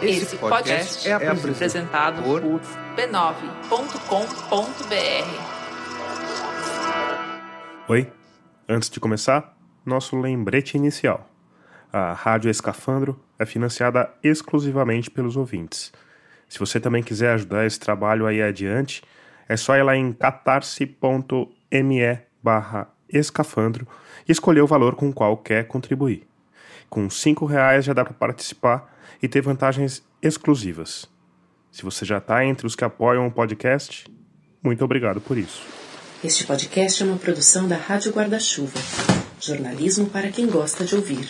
Esse podcast é apresentado por b9.com.br. Oi, antes de começar, nosso lembrete inicial. A Rádio Escafandro é financiada exclusivamente pelos ouvintes. Se você também quiser ajudar esse trabalho aí adiante, é só ir lá em catarse.me barra escafandro e escolher o valor com o qual quer contribuir. Com cinco reais já dá para participar e ter vantagens exclusivas. Se você já está entre os que apoiam o podcast, muito obrigado por isso. Este podcast é uma produção da Rádio Guarda-Chuva. Jornalismo para quem gosta de ouvir.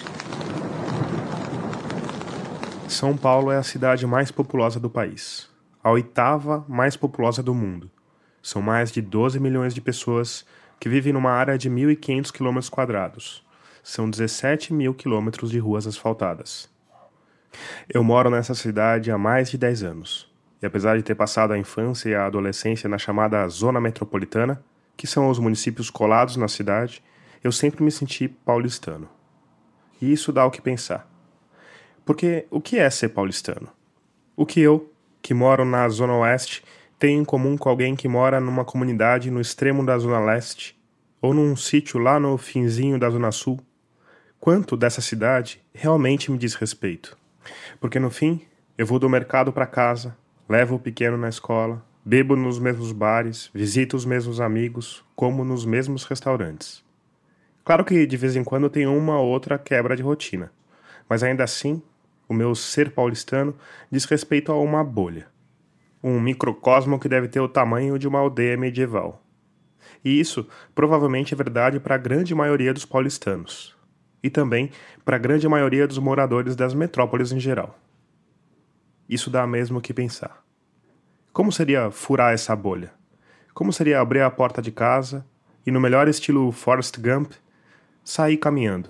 São Paulo é a cidade mais populosa do país, a oitava mais populosa do mundo. São mais de 12 milhões de pessoas que vivem numa área de 1.500 quilômetros quadrados. São 17 mil quilômetros de ruas asfaltadas. Eu moro nessa cidade há mais de 10 anos, e apesar de ter passado a infância e a adolescência na chamada Zona Metropolitana, que são os municípios colados na cidade, eu sempre me senti paulistano. E isso dá o que pensar. Porque o que é ser paulistano? O que eu, que moro na Zona Oeste, tenho em comum com alguém que mora numa comunidade no extremo da Zona Leste ou num sítio lá no finzinho da Zona Sul? Quanto dessa cidade realmente me diz respeito? Porque no fim, eu vou do mercado para casa, levo o pequeno na escola, bebo nos mesmos bares, visito os mesmos amigos, como nos mesmos restaurantes. Claro que de vez em quando tem uma ou outra quebra de rotina, mas ainda assim o meu ser paulistano diz respeito a uma bolha. Um microcosmo que deve ter o tamanho de uma aldeia medieval. E isso provavelmente é verdade para a grande maioria dos paulistanos. E também para a grande maioria dos moradores das metrópoles em geral. Isso dá mesmo o que pensar. Como seria furar essa bolha? Como seria abrir a porta de casa e, no melhor estilo Forrest Gump, sair caminhando?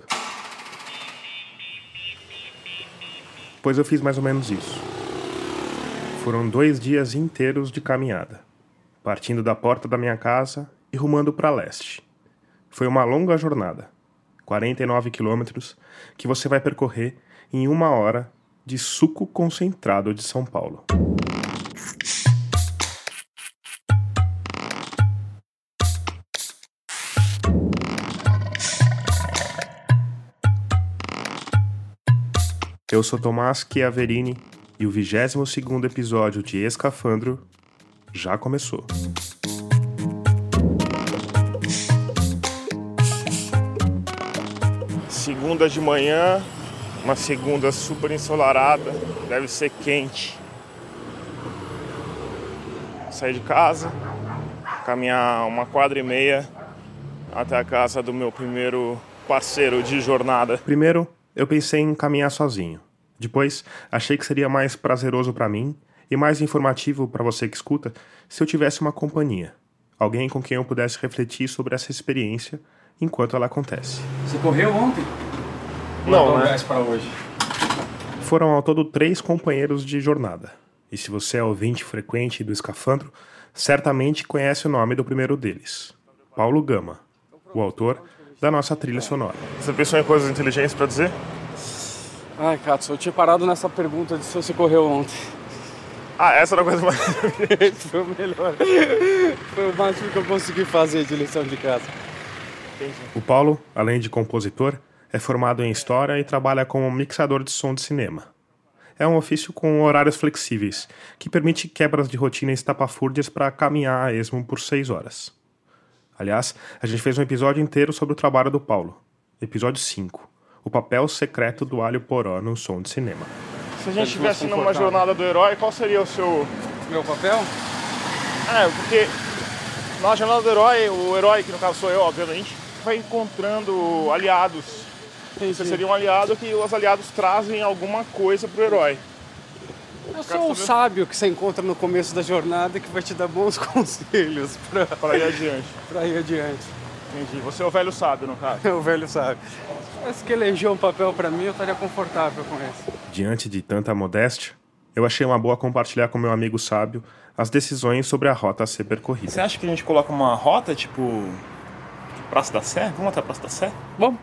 Pois eu fiz mais ou menos isso. Foram dois dias inteiros de caminhada, partindo da porta da minha casa e rumando para leste. Foi uma longa jornada, 49 quilômetros, que você vai percorrer em uma hora de suco concentrado de São Paulo. Eu sou Tomás Chiaverini e o 22º episódio de Escafandro já começou. Segunda de manhã, uma segunda super ensolarada, deve ser quente. Sair de casa, caminhar uma quadra e meia até a casa do meu primeiro parceiro de jornada. Primeiro, eu pensei em caminhar sozinho. Depois, achei que seria mais prazeroso para mim e mais informativo para você que escuta se eu tivesse uma companhia, alguém com quem eu pudesse refletir sobre essa experiência enquanto ela acontece. Você correu ontem? Não, né? para hoje. Foram ao todo três companheiros de jornada. E se você é ouvinte frequente do Escafandro, certamente conhece o nome do primeiro deles, Paulo Gama, o autor da nossa trilha sonora. Você pensou em coisas inteligentes para dizer? Ai, Katsu, eu tinha parado nessa pergunta de se você correu ontem. Ah, essa era a coisa mais. Foi o melhor. Foi o máximo que eu consegui fazer de lição de casa. O Paulo, além de compositor, é formado em História e trabalha como mixador de som de cinema. É um ofício com horários flexíveis, que permite quebras de rotina estapafúrdias para caminhar a esmo por seis horas. Aliás, a gente fez um episódio inteiro sobre o trabalho do Paulo. Episódio 5 o papel secreto do alho poró no som de cinema. Se a gente estivesse numa jornada do herói, qual seria o seu. Meu papel? É, porque na jornada do herói, o herói, que no caso sou eu, obviamente, vai encontrando aliados. Sim, Você seria um aliado que os aliados trazem alguma coisa pro herói. Eu sou o sábio que você encontra no começo da jornada que vai te dar bons conselhos para ir adiante. para ir adiante. Entendi. Você é o velho sábio, no caso. É o velho sábio. Mas que elegeu um papel para mim, eu estaria confortável com esse. Diante de tanta modéstia, eu achei uma boa compartilhar com meu amigo sábio as decisões sobre a rota a ser percorrida. Você acha que a gente coloca uma rota, tipo, Praça da Sé? Vamos até a Praça da Sé? Vamos.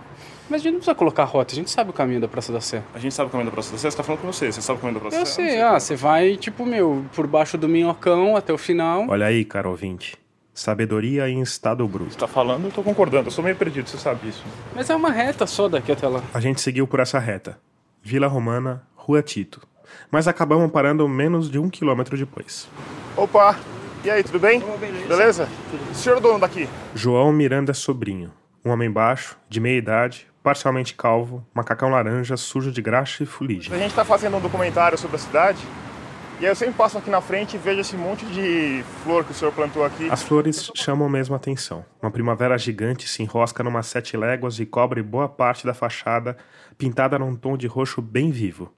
Mas a gente não precisa colocar rota, a gente sabe o caminho da Praça da Sé. A gente sabe o caminho da Praça da Sé? Você tá falando com você, você sabe o caminho da Praça Eu da Sé? sei, ah, você vai, tipo, meu, por baixo do minhocão até o final. Olha aí, cara ouvinte. Sabedoria em estado bruto. Você tá falando, eu tô concordando. Eu sou meio perdido, você sabe disso. Mas é uma reta só daqui até lá. A gente seguiu por essa reta. Vila Romana, Rua Tito. Mas acabamos parando menos de um quilômetro depois. Opa! E aí, tudo bem? beleza. Beleza? O senhor é o dono daqui? João Miranda Sobrinho. Um homem baixo, de meia idade, parcialmente calvo, macacão laranja, sujo de graxa e fuligem. A gente tá fazendo um documentário sobre a cidade. E aí eu sempre passo aqui na frente e vejo esse monte de flor que o senhor plantou aqui. As flores chamam mesmo a atenção. Uma primavera gigante se enrosca numa sete léguas e cobre boa parte da fachada, pintada num tom de roxo bem vivo.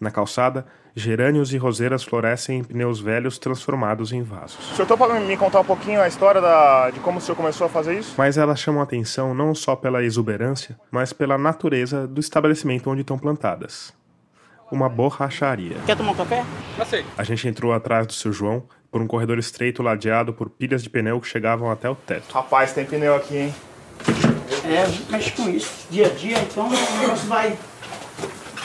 Na calçada, gerânios e roseiras florescem em pneus velhos transformados em vasos. O senhor topa me contar um pouquinho a história da... de como o senhor começou a fazer isso? Mas elas chamam a atenção não só pela exuberância, mas pela natureza do estabelecimento onde estão plantadas. Uma borracharia. Quer tomar um café? Passei. A gente entrou atrás do seu João por um corredor estreito ladeado por pilhas de pneu que chegavam até o teto. Rapaz, tem pneu aqui, hein? É, a gente mexe com isso. Dia a dia, então o negócio vai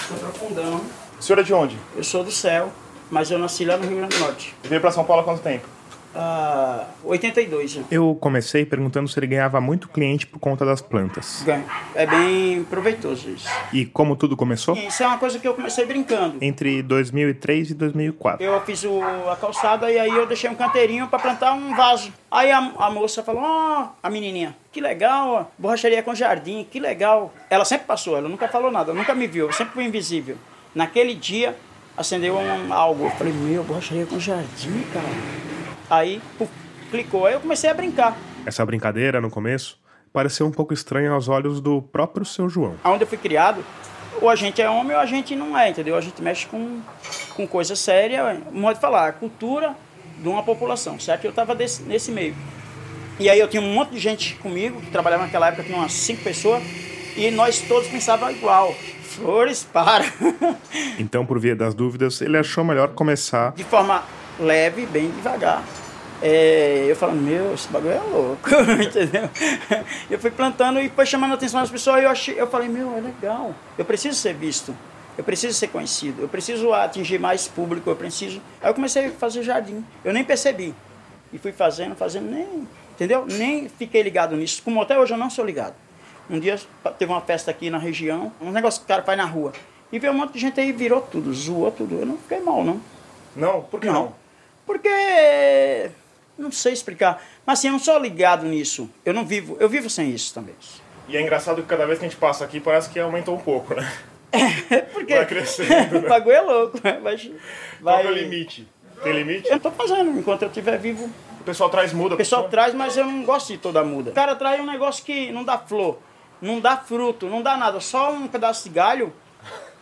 se aprofundando. O senhor é de onde? Eu sou do céu, mas eu nasci lá no Rio Grande do Norte. Veio pra São Paulo há quanto tempo? Ah, 82 já. Eu comecei perguntando se ele ganhava muito cliente por conta das plantas. Ganho. É bem proveitoso isso. E como tudo começou? E Isso é uma coisa que eu comecei brincando. Entre 2003 e 2004. Eu fiz o, a calçada e aí eu deixei um canteirinho para plantar um vaso. Aí a, a moça falou, ó, a menininha, que legal, ó, borracharia com jardim, que legal. Ela sempre passou, ela nunca falou nada, nunca me viu, sempre fui invisível. Naquele dia, acendeu um, algo. Eu falei, meu, borracharia com jardim, cara. Aí, puf, clicou, aí eu comecei a brincar. Essa brincadeira, no começo, pareceu um pouco estranha aos olhos do próprio seu João. Onde eu fui criado, ou a gente é homem ou a gente não é, entendeu? A gente mexe com, com coisa séria, modo de falar, a cultura de uma população, certo? Eu estava nesse meio. E aí eu tinha um monte de gente comigo, que trabalhava naquela época, tinha umas cinco pessoas, e nós todos pensávamos igual. Flores, para. Então, por via das dúvidas, ele achou melhor começar de forma leve, bem devagar. É, eu falando, meu, esse bagulho é louco, entendeu? Eu fui plantando e foi chamando a atenção das pessoas e eu, achei, eu falei, meu, é legal, eu preciso ser visto, eu preciso ser conhecido, eu preciso atingir mais público, eu preciso... Aí eu comecei a fazer jardim, eu nem percebi, e fui fazendo, fazendo, nem, entendeu? Nem fiquei ligado nisso, como até hoje eu não sou ligado. Um dia teve uma festa aqui na região, um negócio que o cara faz na rua, e veio um monte de gente aí, virou tudo, zoou tudo, eu não fiquei mal, não. Não? Por que não? Porque não sei explicar, mas assim, eu não sou ligado nisso. Eu não vivo, eu vivo sem isso também. E é engraçado que cada vez que a gente passa aqui parece que aumentou um pouco, né? Porque Vai crescendo, né? o bagulho é louco, né? vai, Qual vai... que é o limite? Tem limite? Eu não tô fazendo, enquanto eu estiver vivo. O pessoal traz muda. O pessoal traz, mas eu não gosto de toda muda. O cara traz um negócio que não dá flor, não dá fruto, não dá nada, só um pedaço de galho.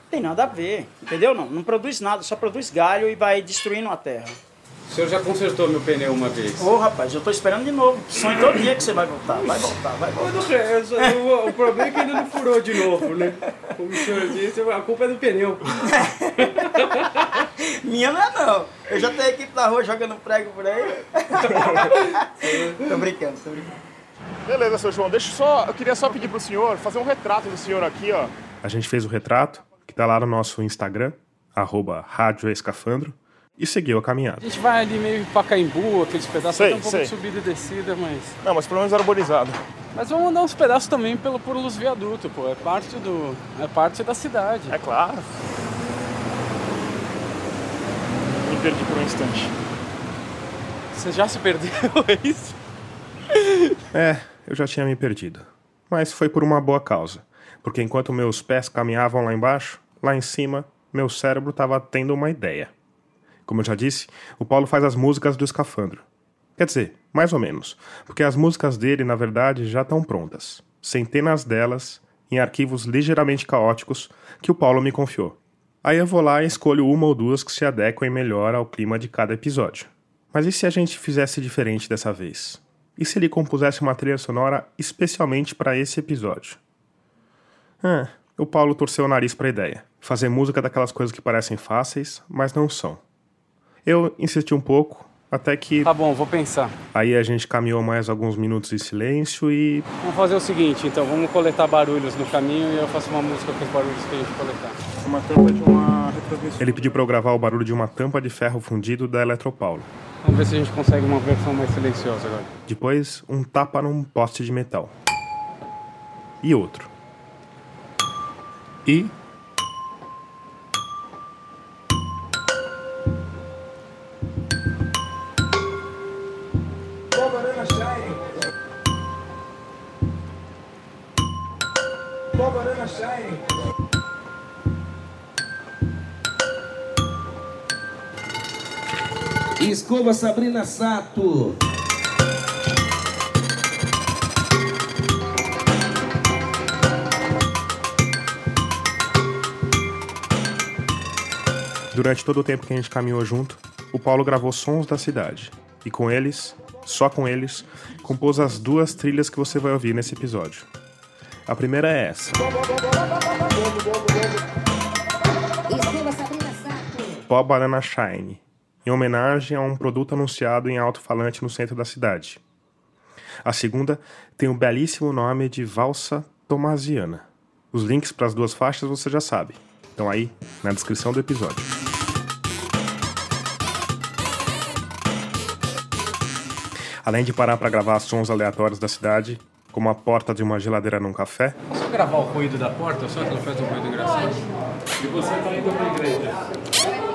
Tem nada a ver, entendeu? Não, não produz nada, só produz galho e vai destruindo a terra. O senhor já consertou meu pneu uma vez. Ô rapaz, eu tô esperando de novo. Sonho todo dia que você vai voltar, vai voltar, vai voltar. Mas não, eu só- o, o problema é que ele não furou de novo, né? Como o senhor disse, a culpa é do pneu. Minha não é não. Eu já tenho equipe na rua jogando prego por aí. tô brincando, tô brincando. Beleza, seu João. Deixa eu só. Eu queria só pedir pro senhor fazer um retrato do senhor aqui, ó. A gente fez o retrato, que tá lá no nosso Instagram, arroba Rádio Escafandro, e seguiu a caminhada. A gente vai ali meio Pacaembu, aqueles pedaços, Sei, tem um pouco sei. de subida e descida, mas... Não, mas pelo menos arborizado. Mas vamos andar uns pedaços também pelo, pelos viadutos, pô. É parte do... é parte da cidade. É claro. Me perdi por um instante. Você já se perdeu, é isso? É, eu já tinha me perdido. Mas foi por uma boa causa. Porque enquanto meus pés caminhavam lá embaixo, lá em cima, meu cérebro estava tendo uma ideia. Como eu já disse, o Paulo faz as músicas do escafandro. Quer dizer, mais ou menos, porque as músicas dele, na verdade, já estão prontas. Centenas delas, em arquivos ligeiramente caóticos, que o Paulo me confiou. Aí eu vou lá e escolho uma ou duas que se adequem melhor ao clima de cada episódio. Mas e se a gente fizesse diferente dessa vez? E se ele compusesse uma trilha sonora especialmente para esse episódio? Ah, o Paulo torceu o nariz para a ideia. Fazer música daquelas coisas que parecem fáceis, mas não são. Eu insisti um pouco Até que. Tá bom, vou pensar. Aí a gente caminhou mais alguns minutos em silêncio e. Vamos fazer o seguinte, então, vamos coletar barulhos no caminho e eu faço uma música com os barulhos que a gente coletar. Uma tampa de uma. Ele pediu para eu gravar o barulho de uma tampa de ferro fundido da Eletropaulo. Vamos ver se a gente consegue uma versão mais silenciosa agora. Depois, um tapa num poste de metal. E outro. E. Escova Sabrina Sato. Durante todo o tempo que a gente caminhou junto, o Paulo gravou sons da cidade. E com eles, só com eles, compôs as duas trilhas que você vai ouvir nesse episódio. A primeira é essa. Pó Banana Shine, em homenagem a um produto anunciado em alto-falante no centro da cidade. A segunda tem o belíssimo nome de Valsa Tomasiana. Os links para as duas faixas você já sabe. Estão aí na descrição do episódio. Além de parar para gravar sons aleatórios da cidade, como a porta de uma geladeira num café, Posso gravar o ruído da porta, só que ela faz um ruído engraçado? E você tá indo pra igreja?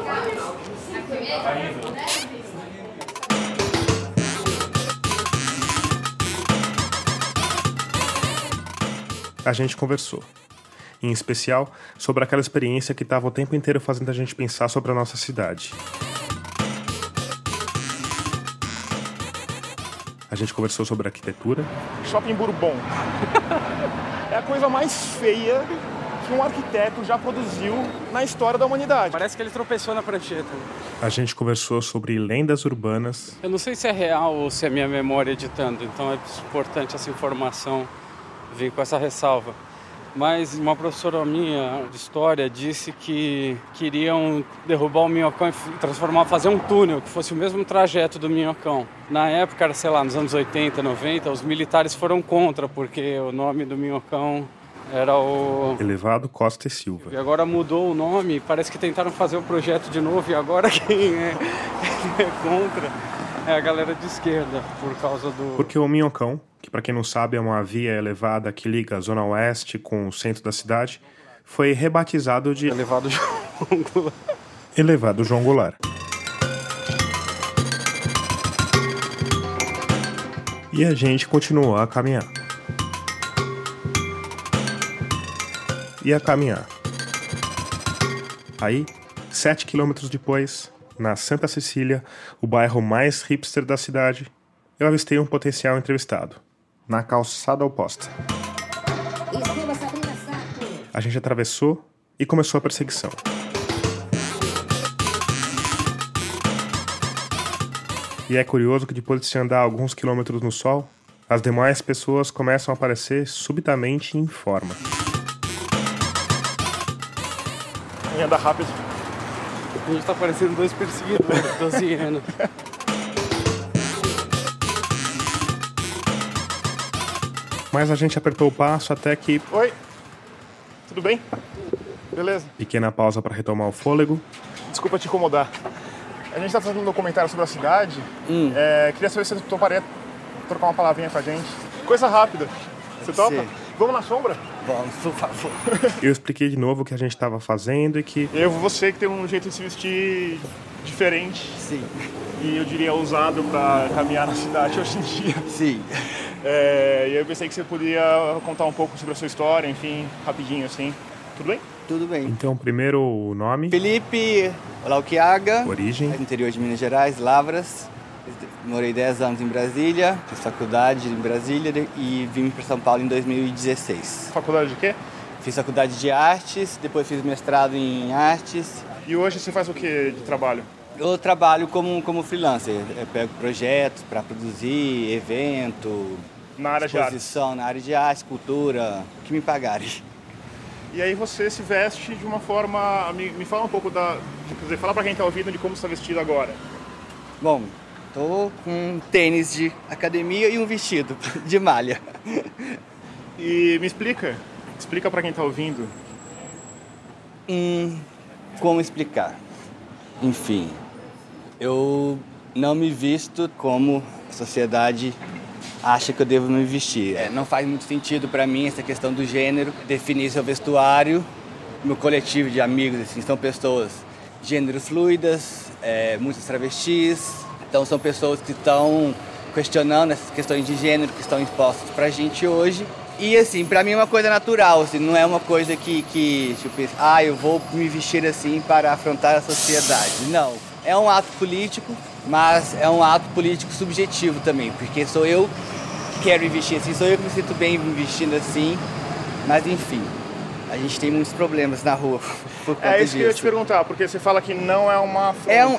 A gente conversou. Em especial sobre aquela experiência que estava o tempo inteiro fazendo a gente pensar sobre a nossa cidade. A gente conversou sobre arquitetura, Shopping Bourbon. é a coisa mais feia que um arquiteto já produziu na história da humanidade. Parece que ele tropeçou na prancheta. a gente conversou sobre lendas urbanas, Eu não sei se é real ou se é minha memória editando, então é importante essa informação vir com essa ressalva. Mas uma professora minha de história disse que queriam derrubar o Minhocão e transformar, fazer um túnel que fosse o mesmo trajeto do Minhocão. Na época, sei lá, nos anos 80, 90, os militares foram contra, porque o nome do Minhocão era o Elevado Costa e Silva. e agora mudou o nome, parece que tentaram fazer o projeto de novo e agora quem é, é contra é a galera de esquerda, por causa do. Porque o Minhocão, que para quem não sabe é uma via elevada que liga a zona oeste com o centro da cidade, foi rebatizado de Elevado João Elevado João Goulart. E a gente continuou a caminhar. E a caminhar. Aí, sete quilômetros depois, na Santa Cecília, o bairro mais hipster da cidade, eu avistei um potencial entrevistado, na calçada oposta. A gente atravessou e começou a perseguição. E é curioso que depois de se andar alguns quilômetros no sol, as demais pessoas começam a aparecer subitamente em forma. E anda rápido. A gente tá parecendo dois perseguidores, 12 anos. Mas a gente apertou o passo até que, Oi, tudo bem? Beleza. pequena pausa para retomar o fôlego, Desculpa te incomodar. A gente tá fazendo um documentário sobre a cidade. É, queria saber se você toparia trocar uma palavrinha com a gente. Coisa rápida. Você topa? ser. Vamos na sombra? Vamos, por favor. eu expliquei de novo o que a gente estava fazendo e que Eu, você que tem um jeito de se vestir diferente Sim, e eu diria ousado pra caminhar na cidade hoje em dia. sim. É, e eu pensei que você podia contar um pouco sobre a sua história, enfim, rapidinho assim. Tudo bem? Tudo bem. então primeiro o nome, Felipe Lauquiaga, origem, interior de Minas Gerais, Lavras. Morei 10 anos em Brasília, fiz faculdade em Brasília e vim para São Paulo em 2016. Faculdade de quê? Fiz faculdade de artes, depois fiz mestrado em artes. E hoje você faz o que de trabalho? Eu trabalho como, como freelancer, eu pego projetos para produzir, evento, Na área de arte. exposição na área de arte, cultura, o que me pagarem. E aí você se veste de uma forma. Me, me fala um pouco da. Quer dizer, fala pra quem tá ouvindo de como você está vestido agora. Bom, Tô com um tênis de academia e um vestido de malha. E me explica, explica para quem tá ouvindo. Hum, como explicar? Enfim, eu não me visto como a sociedade acha que eu devo me vestir. É, não faz muito sentido para mim essa questão do gênero, definir seu vestuário. Meu coletivo de amigos assim, são pessoas gêneros fluidas, é, muitas travestis. Então são pessoas que estão questionando essas questões de gênero que estão expostas para a gente hoje. E assim, para mim é uma coisa natural, assim, não é uma coisa que, que tipo, ah, eu vou me vestir assim para afrontar a sociedade. Não, é um ato político, mas é um ato político subjetivo também, porque sou eu que quero me vestir assim, sou eu que me sinto bem me vestindo assim, mas enfim, a gente tem muitos problemas na rua por conta É isso disso. que eu ia te perguntar, porque você fala que não é uma afronta. É um-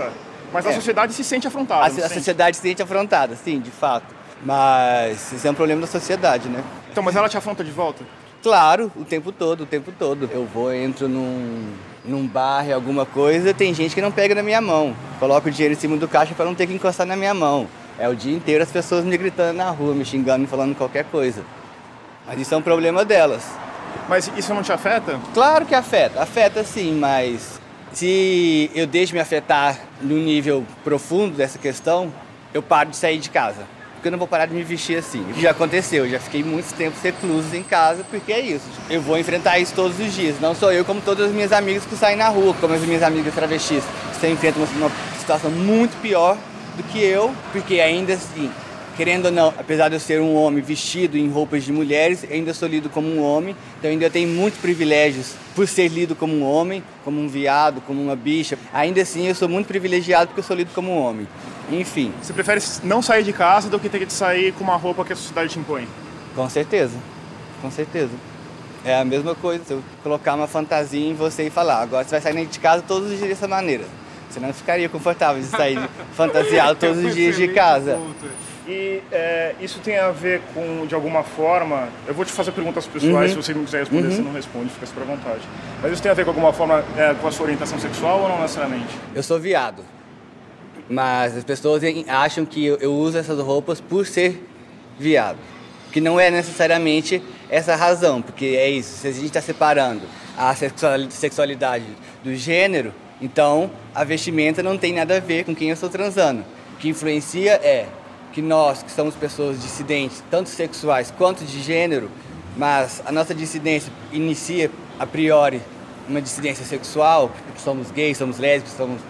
Mas a é. sociedade se sente afrontada. A, a se sente? sociedade se sente afrontada, sim, de fato. Mas isso é um problema da sociedade, né? Então, mas ela te afronta de volta? Claro, o tempo todo, o tempo todo. Eu vou, entro num, num bar, alguma coisa, tem gente que não pega na minha mão. Coloca o dinheiro em cima do caixa para não ter que encostar na minha mão. É o dia inteiro as pessoas me gritando na rua, me xingando e falando qualquer coisa. Mas isso é um problema delas. Mas isso não te afeta? Claro que afeta, afeta sim, mas se eu deixo me afetar no nível profundo dessa questão, eu paro de sair de casa. Porque eu não vou parar de me vestir assim. Já aconteceu, eu já fiquei muito tempo recluso em casa, porque é isso. Eu vou enfrentar isso todos os dias. Não sou eu, como todas as minhas amigas que saem na rua, como as minhas amigas travestis. Você enfrenta uma, uma situação muito pior do que eu, porque ainda assim, querendo ou não, apesar de eu ser um homem vestido em roupas de mulheres, ainda sou lido como um homem, então ainda tenho muitos privilégios por ser lido como um homem, como um viado, como uma bicha. Ainda assim, eu sou muito privilegiado porque eu sou lido como um homem. Enfim, Você prefere não sair de casa do que ter que sair com uma roupa que a sociedade te impõe? com certeza, com certeza. É a mesma coisa se eu colocar uma fantasia em você e falar, agora você vai sair de casa todos os dias dessa maneira. Você não ficaria confortável de sair fantasiado todos os dias de casa. E é, isso tem a ver com, de alguma forma, eu vou te fazer perguntas pessoais, Uhum. se você não quiser responder, você não responde, fica super à vontade. Mas isso tem a ver com alguma forma é, com a sua orientação sexual ou não necessariamente? Eu sou viado. Mas as pessoas acham que eu, eu uso essas roupas por ser viado. Que não é necessariamente essa a razão, porque é isso. Se a gente está separando a sexual- sexualidade do gênero, então a vestimenta não tem nada a ver com quem eu estou transando. O que influencia é que nós, que somos pessoas dissidentes, tanto sexuais quanto de gênero, mas a nossa dissidência inicia a priori uma dissidência sexual, porque somos gays, somos lésbicos, somos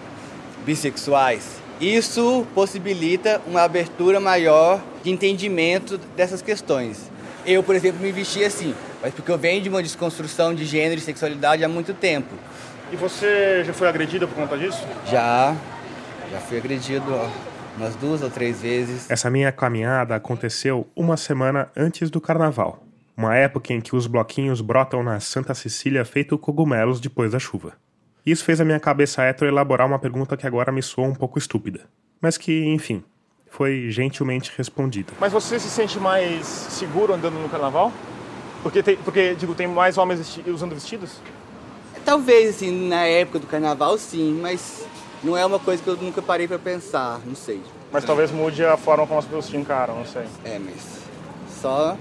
bissexuais. Isso possibilita uma abertura maior de entendimento dessas questões. Eu, por exemplo, me vesti assim, mas porque eu venho de uma desconstrução de gênero e sexualidade há muito tempo. E você já foi agredida por conta disso? Já, já fui agredido ó, umas duas ou três vezes. Essa minha caminhada aconteceu uma semana antes do carnaval, uma época em que os bloquinhos brotam na Santa Cecília feito cogumelos depois da chuva. Isso fez a minha cabeça hétero elaborar uma pergunta que agora me soa um pouco estúpida, mas que, enfim, foi gentilmente respondida. Mas você se sente mais seguro andando no carnaval? Porque, tem, porque digo, tem mais homens vesti- usando vestidos? Talvez, assim, na época do carnaval, sim, mas não é uma coisa que eu nunca parei para pensar, não sei. Mas talvez mude a forma como as pessoas te encaram, não sei. É, mas só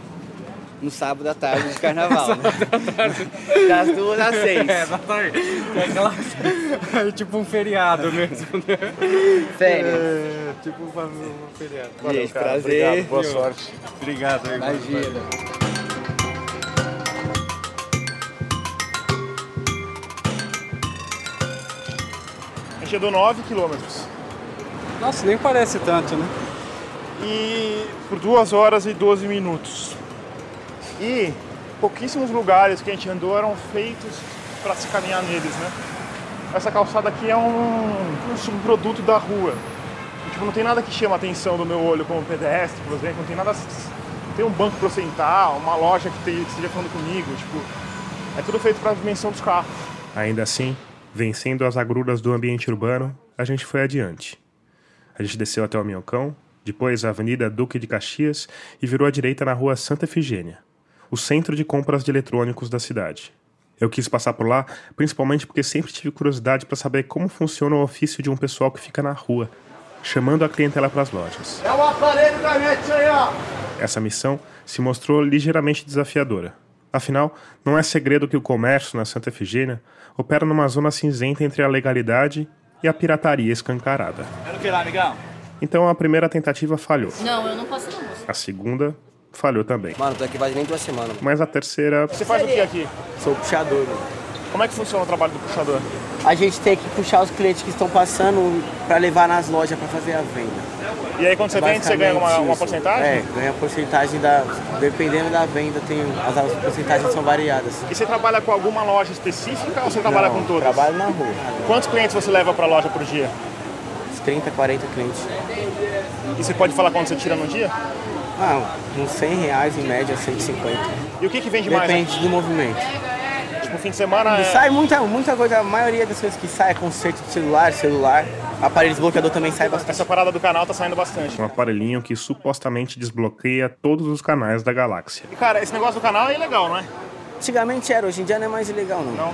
no sábado à tarde de carnaval. né? Das duas às seis. É, exatamente. É aquela... É tipo um feriado mesmo, né? Férias. É, tipo um feriado. Gente, cara. prazer. Obrigado, boa sorte. Obrigado, irmão. Imagina. A gente andou 9 quilômetros. Nossa, nem parece tanto, né? E por 2 horas e 12 minutos. E pouquíssimos lugares que a gente andou eram feitos para se caminhar neles, né? Essa calçada aqui é um, um subproduto da rua. E, tipo, não tem nada que chama a atenção do meu olho como pedestre, por exemplo. Não tem nada. Não tem um banco para eu sentar, uma loja que, te- que esteja falando comigo. Tipo, é tudo feito para a dimensão dos carros. Ainda assim, vencendo as agruras do ambiente urbano, a gente foi adiante. A gente desceu até o Minhocão, depois a Avenida Duque de Caxias e virou à direita na rua Santa Efigênia, o centro de compras de eletrônicos da cidade. Eu quis passar por lá, principalmente porque sempre tive curiosidade para saber como funciona o ofício de um pessoal que fica na rua. chamando a clientela para as lojas. É o aparelho da net aí, ó. Essa missão se mostrou ligeiramente desafiadora. Afinal, não é segredo que o comércio na Santa Efigênia opera numa zona cinzenta entre a legalidade e a pirataria escancarada. Quero que lá, amigão? Então a primeira tentativa falhou. Não, eu não posso não, moço. A segunda falhou também. Mano, tô aqui faz nem duas semanas. Mas a terceira Você faz o que aqui? Sou puxador, mano. Como é que funciona o trabalho do puxador? A gente tem que puxar os clientes que estão passando pra levar nas lojas pra fazer a venda. E aí quando você vende, você ganha uma, uma porcentagem? É, ganha porcentagem da. Dependendo da venda, tem, as, as porcentagens são variadas. E você trabalha com alguma loja específica ou você trabalha Não, com todas? Trabalho na rua. Quantos clientes você leva pra loja por dia? Uns 30, 40 clientes. E você pode falar quanto você tira no dia? Ah, uns 100 reais em média, 150. E o que, que vende mais? Depende do movimento. Tipo, fim de semana é... Sai muita, muita coisa, a maioria das coisas que sai é conserto de celular, celular. Aparelho desbloqueador também sai bastante. Essa parada do canal tá saindo bastante. um aparelhinho que supostamente desbloqueia todos os canais da galáxia. E cara, esse negócio do canal é ilegal, não é? Antigamente era, hoje em dia não é mais ilegal não. Não?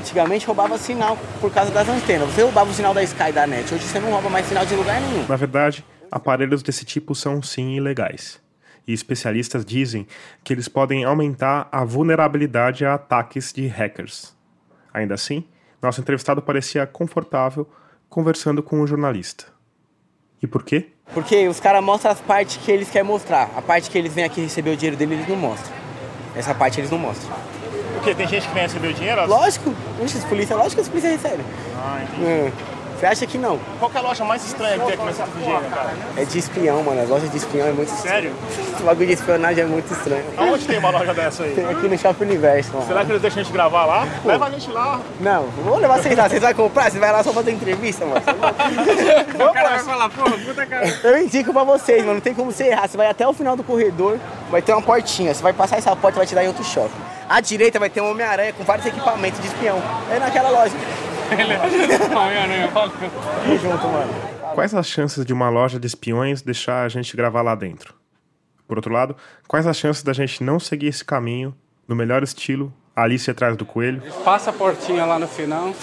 Antigamente roubava sinal por causa das antenas. Você roubava o sinal da Sky e da NET. Hoje você não rouba mais sinal de lugar nenhum. Na verdade, aparelhos desse tipo são sim ilegais. E especialistas dizem que eles podem aumentar a vulnerabilidade a ataques de hackers. Ainda assim, nosso entrevistado parecia confortável conversando com o jornalista. E por quê? Porque os caras mostram as partes que eles querem mostrar. A parte que eles vêm aqui receber o dinheiro dele, eles não mostram. Essa parte eles não mostram. Porque tem gente que vem receber o dinheiro? Lógico, as polícia, lógico que as polícias recebem. Ah, entendi. Hum. Você acha que não? Qual que é a loja mais estranha que tem aqui Santa Efigênia, cara? É de espião, mano. As lojas de espião é muito estranho. Sério? Esse bagulho de espionagem é muito estranho. Aonde tem uma loja dessa aí? Tem aqui no Shopping Universo, mano. Será que eles deixam a gente gravar lá? Leva a gente lá. Não, vou levar vocês lá. Vocês vão comprar? Vocês vão lá só fazer entrevista, mano? O cara vai falar, porra, puta cara. Eu indico pra vocês, mano. Não tem como você errar. Você vai até o final do corredor, vai ter uma portinha. Você vai passar essa porta vai te dar em outro shopping. À direita vai ter um Homem-Aranha com vários equipamentos de espião. É naquela loja. Junto, mano. Quais as chances de uma loja de espiões deixar a gente gravar lá dentro? Por outro lado, quais as chances da gente não seguir esse caminho, no melhor estilo, Alice atrás do coelho? Passa a portinha lá no final.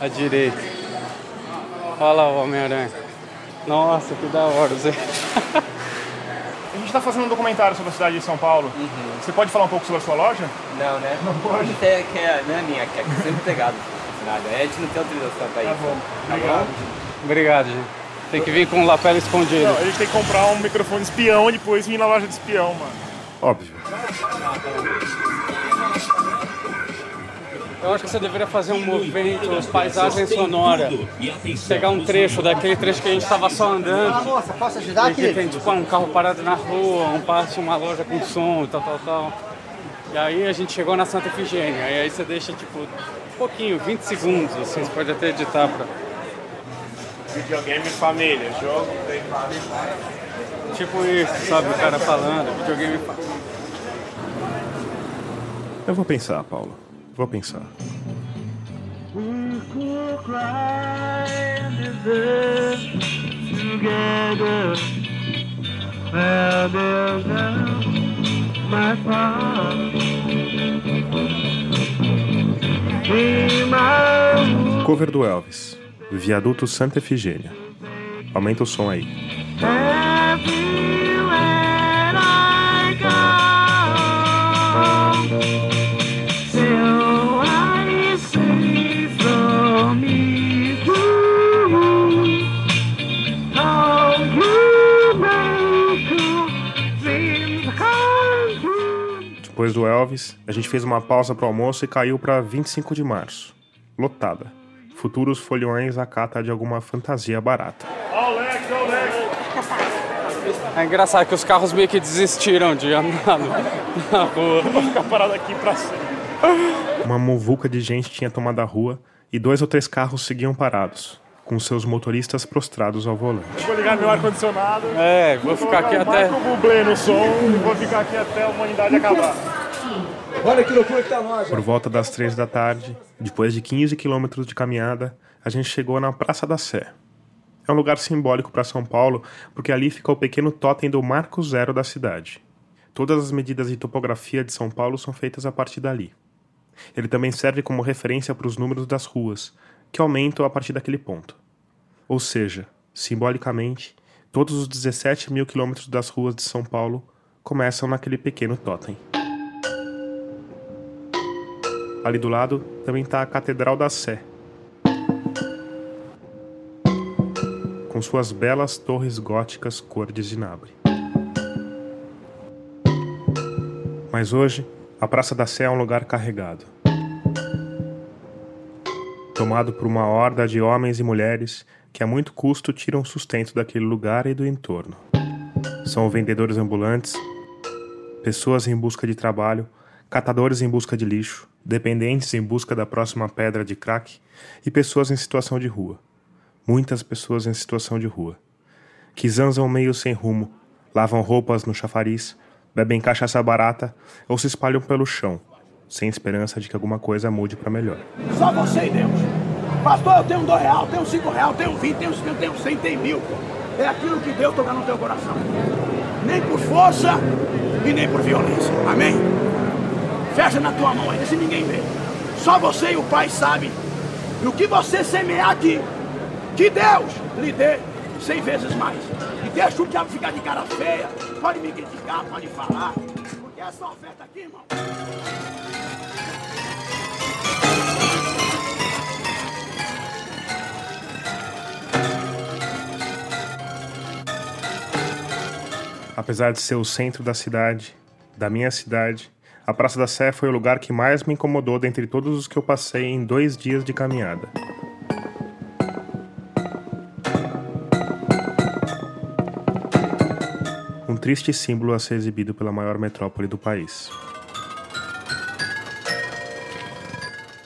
À direita. Olha lá o Homem-Aranha. Nossa, que da hora, Zé. A gente tá fazendo um documentário sobre a cidade de São Paulo. Você pode falar um pouco sobre a sua loja? Não, né? Não pode. Até que é, não é minha, que é sempre pegado. Nada. A gente não tem autorização pra isso. Tá bom. Obrigado. Obrigado, gente. Tem que vir com o lapela escondido. Não, a gente tem que comprar um microfone espião e depois vir na loja de espião, mano. Óbvio. Eu acho que você deveria fazer um movimento, paisagem sonora. Pegar um trecho daquele trecho que a gente estava só andando. Moça, posso ajudar E que tem tipo um carro parado na rua, um passo, uma loja com som e tal, tal, tal. E aí a gente chegou na Santa Efigênia. E aí você deixa tipo um pouquinho, 20 segundos, assim, você pode até editar pra. Videogame família, jogo tem Tipo isso, sabe? O cara falando, videogame. Eu vou pensar, Paulo. Vou pensar. Cover do Elvis, Viaduto Santa Efigênia. Aumenta o som aí. Depois do Elvis, a gente fez uma pausa pro almoço e caiu para 25 de março. Lotada. Futuros folhões à cata de alguma fantasia barata. Ó o Lex, ó o Lex. É engraçado que os carros meio que desistiram de andar na rua. Vou ficar parado aqui pra sempre. Uma muvuca de gente tinha tomado a rua e dois ou três carros seguiam parados, com seus motoristas prostrados ao volante. Vou ligar meu ar-condicionado. É, vou ficar aqui até. o Marco Bublé no som e vou ficar aqui até a humanidade acabar. Olha que loucura que tá nós. Por volta das três da tarde, depois de 15 quilômetros de caminhada, a gente chegou na Praça da Sé. É um lugar simbólico para São Paulo, porque ali fica o pequeno totem do Marco Zero da cidade. Todas as medidas de topografia de São Paulo são feitas a partir dali. Ele também serve como referência para os números das ruas, que aumentam a partir daquele ponto. Ou seja, simbolicamente, todos os 17 mil quilômetros das ruas de São Paulo começam naquele pequeno totem. Ali do lado também está a Catedral da Sé, com suas belas torres góticas cor de zinabre. Mas hoje, a Praça da Sé é um lugar carregado. Tomado por uma horda de homens e mulheres que a muito custo tiram sustento daquele lugar e do entorno. São vendedores ambulantes, pessoas em busca de trabalho, catadores em busca de lixo, dependentes em busca da próxima pedra de crack e pessoas em situação de rua. Muitas pessoas em situação de rua. Que zanzam meio sem rumo, lavam roupas no chafariz, bebem cachaça barata ou se espalham pelo chão, sem esperança de que alguma coisa mude para melhor. Só você e Deus. Pastor, eu tenho um dois real, tenho cinco real, tenho vinte, tenho cinquenta, tenho cem, tenho mil. É aquilo que Deus toca no teu coração. Nem por força e nem por violência. Amém? Fecha na tua mão ainda, se ninguém vê. Só você e o Pai sabem. E o que você semear aqui, que Deus lhe dê cem vezes mais. E deixa o diabo ficar de cara feia. Pode me criticar, pode falar. Porque essa oferta aqui, irmão. Apesar de ser o centro da cidade, da minha cidade, a Praça da Sé foi o lugar que mais me incomodou dentre todos os que eu passei em dois dias de caminhada. Um triste símbolo a ser exibido pela maior metrópole do país.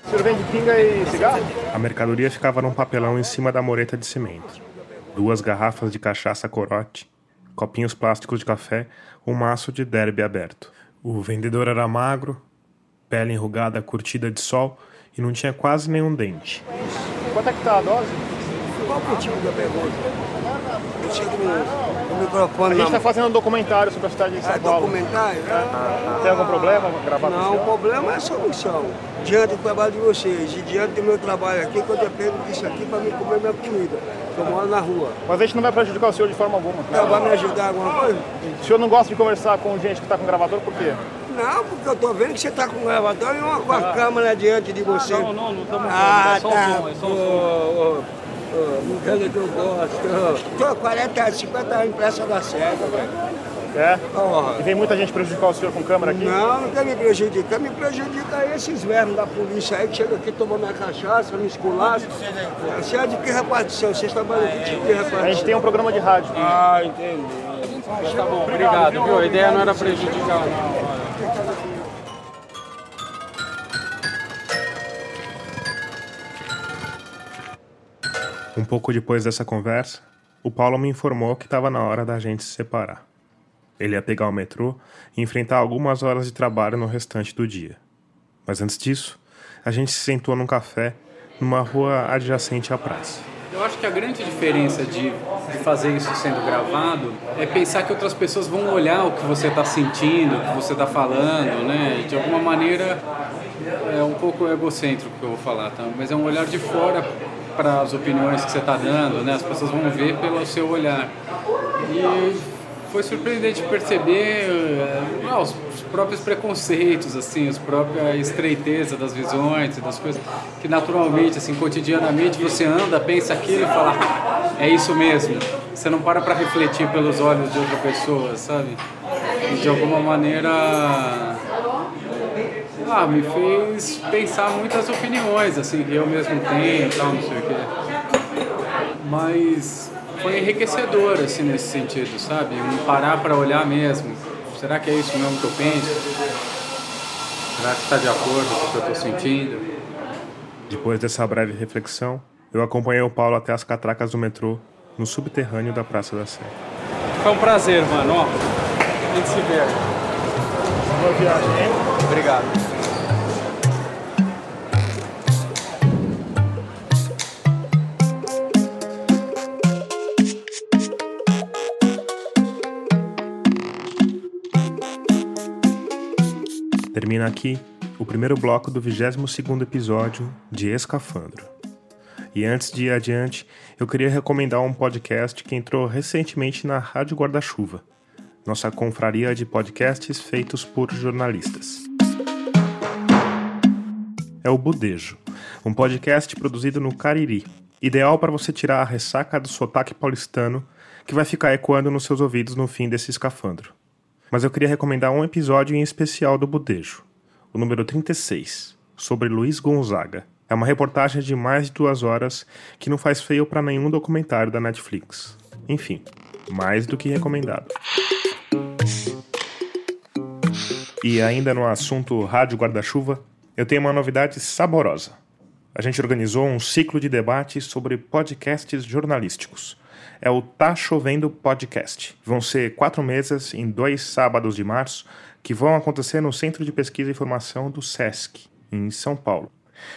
O senhor vende pinga e cigarro? A mercadoria ficava num papelão em cima da moreta de cimento. Duas garrafas de cachaça corote, copinhos plásticos de café, um maço de derby aberto. O vendedor era magro, pele enrugada, curtida de sol e não tinha quase nenhum dente. Quanto é que tá a dose? Qual o motivo da pergunta? Eu no microfone A gente está fazendo um documentário sobre a cidade de São É Paulo. documentário? Tem algum problema gravar o Não, o problema é a solução. Diante do trabalho de vocês e diante do meu trabalho aqui, que eu dependo disso aqui para me comer minha comida. Eu moro na rua. Mas a gente não vai prejudicar o senhor de forma alguma. Ela vai me ajudar alguma coisa? O senhor não gosta de conversar com gente que está com gravador, por quê? Não, porque eu tô vendo que você tá com o gravador e uma com a câmera diante de você. Não, não, não estamos Ah, é só o tá. som, é só o som. Ô, ô, quero que eu gosto. Tô 40, 50 anos em Praça da Cega, velho. É? Porra. E vem muita gente prejudicar o senhor com câmera aqui? Não, não quer me prejudicar. Me prejudica esses vermes da polícia aí que chegam aqui tomando minha cachaça, me esculacha. Você é de que repartição? Vocês trabalham com que tipo de repartição? A gente tem um programa de rádio. Ah, entendi. Tá bom, obrigado, viu? A ideia não era prejudicar, não. Um pouco depois dessa conversa, o Paulo me informou que estava na hora da gente se separar. Ele ia pegar o metrô e enfrentar algumas horas de trabalho no restante do dia. Mas antes disso, a gente se sentou num café numa rua adjacente à praça. Eu acho que a grande diferença de, de fazer isso sendo gravado é pensar que outras pessoas vão olhar o que você está sentindo, o que você está falando, né? De alguma maneira é um pouco egocêntrico que eu vou falar, tá? Mas é um olhar de fora para as opiniões que você está dando, né? As pessoas vão ver pelo seu olhar. E foi surpreendente perceber eh, ah, os os próprios preconceitos, assim, as própria estreiteza das visões das coisas que naturalmente, assim, cotidianamente você anda, pensa aquilo e fala, "Ah, é isso mesmo. Você não para para refletir pelos olhos de outra pessoa, sabe? E de alguma maneira ah, me fez pensar muitas opiniões, assim, que eu mesmo tenho e tal, não sei o quê. Mas foi enriquecedor, assim, nesse sentido, sabe? Um parar para olhar mesmo. Será que é isso mesmo que eu penso? Será que está de acordo com o que eu estou sentindo? Depois dessa breve reflexão, eu acompanhei o Paulo até as catracas do metrô, no subterrâneo da Praça da Sé. Foi um prazer, mano. Ó, a gente se vê. Boa viagem, hein? Obrigado. Termina aqui o primeiro bloco do 22º episódio de Escafandro. E antes de ir adiante, eu queria recomendar um podcast que entrou recentemente na Rádio Guarda-Chuva, nossa confraria de podcasts feitos por jornalistas. É o Budejo, um podcast produzido no Cariri, ideal para você tirar a ressaca do sotaque paulistano que vai ficar ecoando nos seus ouvidos no fim desse escafandro. Mas eu queria recomendar um episódio em especial do Budejo, o número 36, sobre Luiz Gonzaga. É uma reportagem de mais de duas horas que não faz feio para nenhum documentário da Netflix. Enfim, mais do que recomendado. E ainda no assunto Rádio Guarda-Chuva, eu tenho uma novidade saborosa. A gente organizou um ciclo de debates sobre podcasts jornalísticos. É o Tá Chovendo Podcast. Vão ser quatro mesas em dois sábados de março que vão acontecer no Centro de Pesquisa e Informação do SESC, em São Paulo.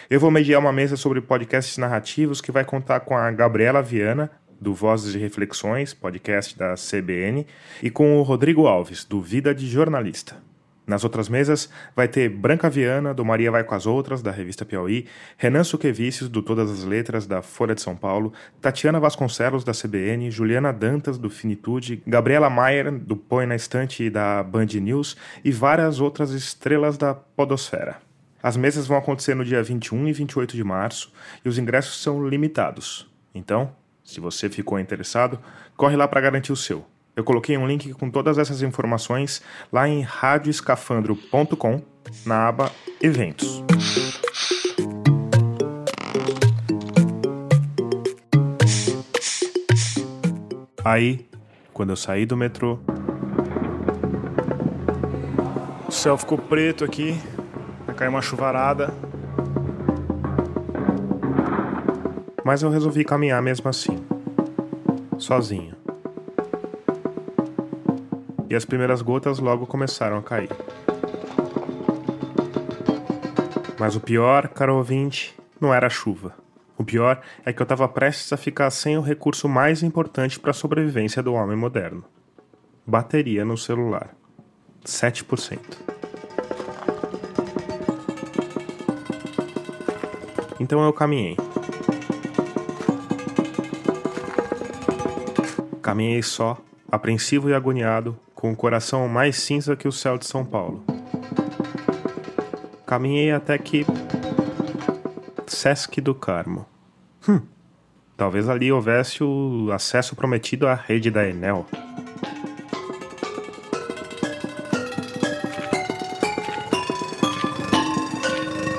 Eu vou mediar uma mesa sobre podcasts narrativos que vai contar com a Gabriela Viana, do Vozes e Reflexões, podcast da CBN, e com o Rodrigo Alves, do Vida de Jornalista. Nas outras mesas vai ter Branca Viana, do Maria Vai com as Outras, da revista Piauí, Renan Suquevicius, do Todas as Letras, da Folha de São Paulo, Tatiana Vasconcelos, da CBN, Juliana Dantas, do Finitude, Gabriela Maier, do Põe na Estante da Band News e várias outras estrelas da podosfera. As mesas vão acontecer no dia 21 e 28 de março e os ingressos são limitados. Então, se você ficou interessado, corre lá para garantir o seu. Eu coloquei um link com todas essas informações lá em radioescafandro.com na aba Eventos. Aí, quando eu saí do metrô, O céu ficou preto aqui, cair uma chuvarada. mas eu resolvi caminhar mesmo assim, sozinho. E as primeiras gotas logo começaram a cair. Mas o pior, caro ouvinte, não era a chuva. O pior é que eu estava prestes a ficar sem o recurso mais importante para a sobrevivência do homem moderno: bateria no celular. 7%. Então eu caminhei. Caminhei só, apreensivo e agoniado, com o coração mais cinza que o céu de São Paulo. Caminhei até que. Sesc do Carmo. Hum, talvez ali houvesse o acesso prometido à rede da Enel.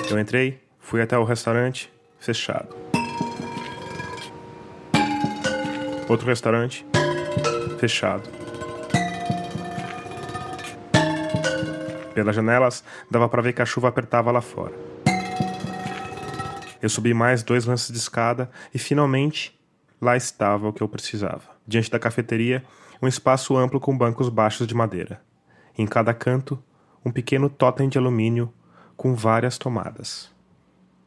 Eu entrei, fui até o restaurante, fechado. Outro restaurante, fechado. Pelas janelas, dava para ver que a chuva apertava lá fora. Eu subi mais dois lances de escada e finalmente lá estava o que eu precisava. Diante da cafeteria, um espaço amplo com bancos baixos de madeira. Em cada canto, um pequeno totem de alumínio com várias tomadas.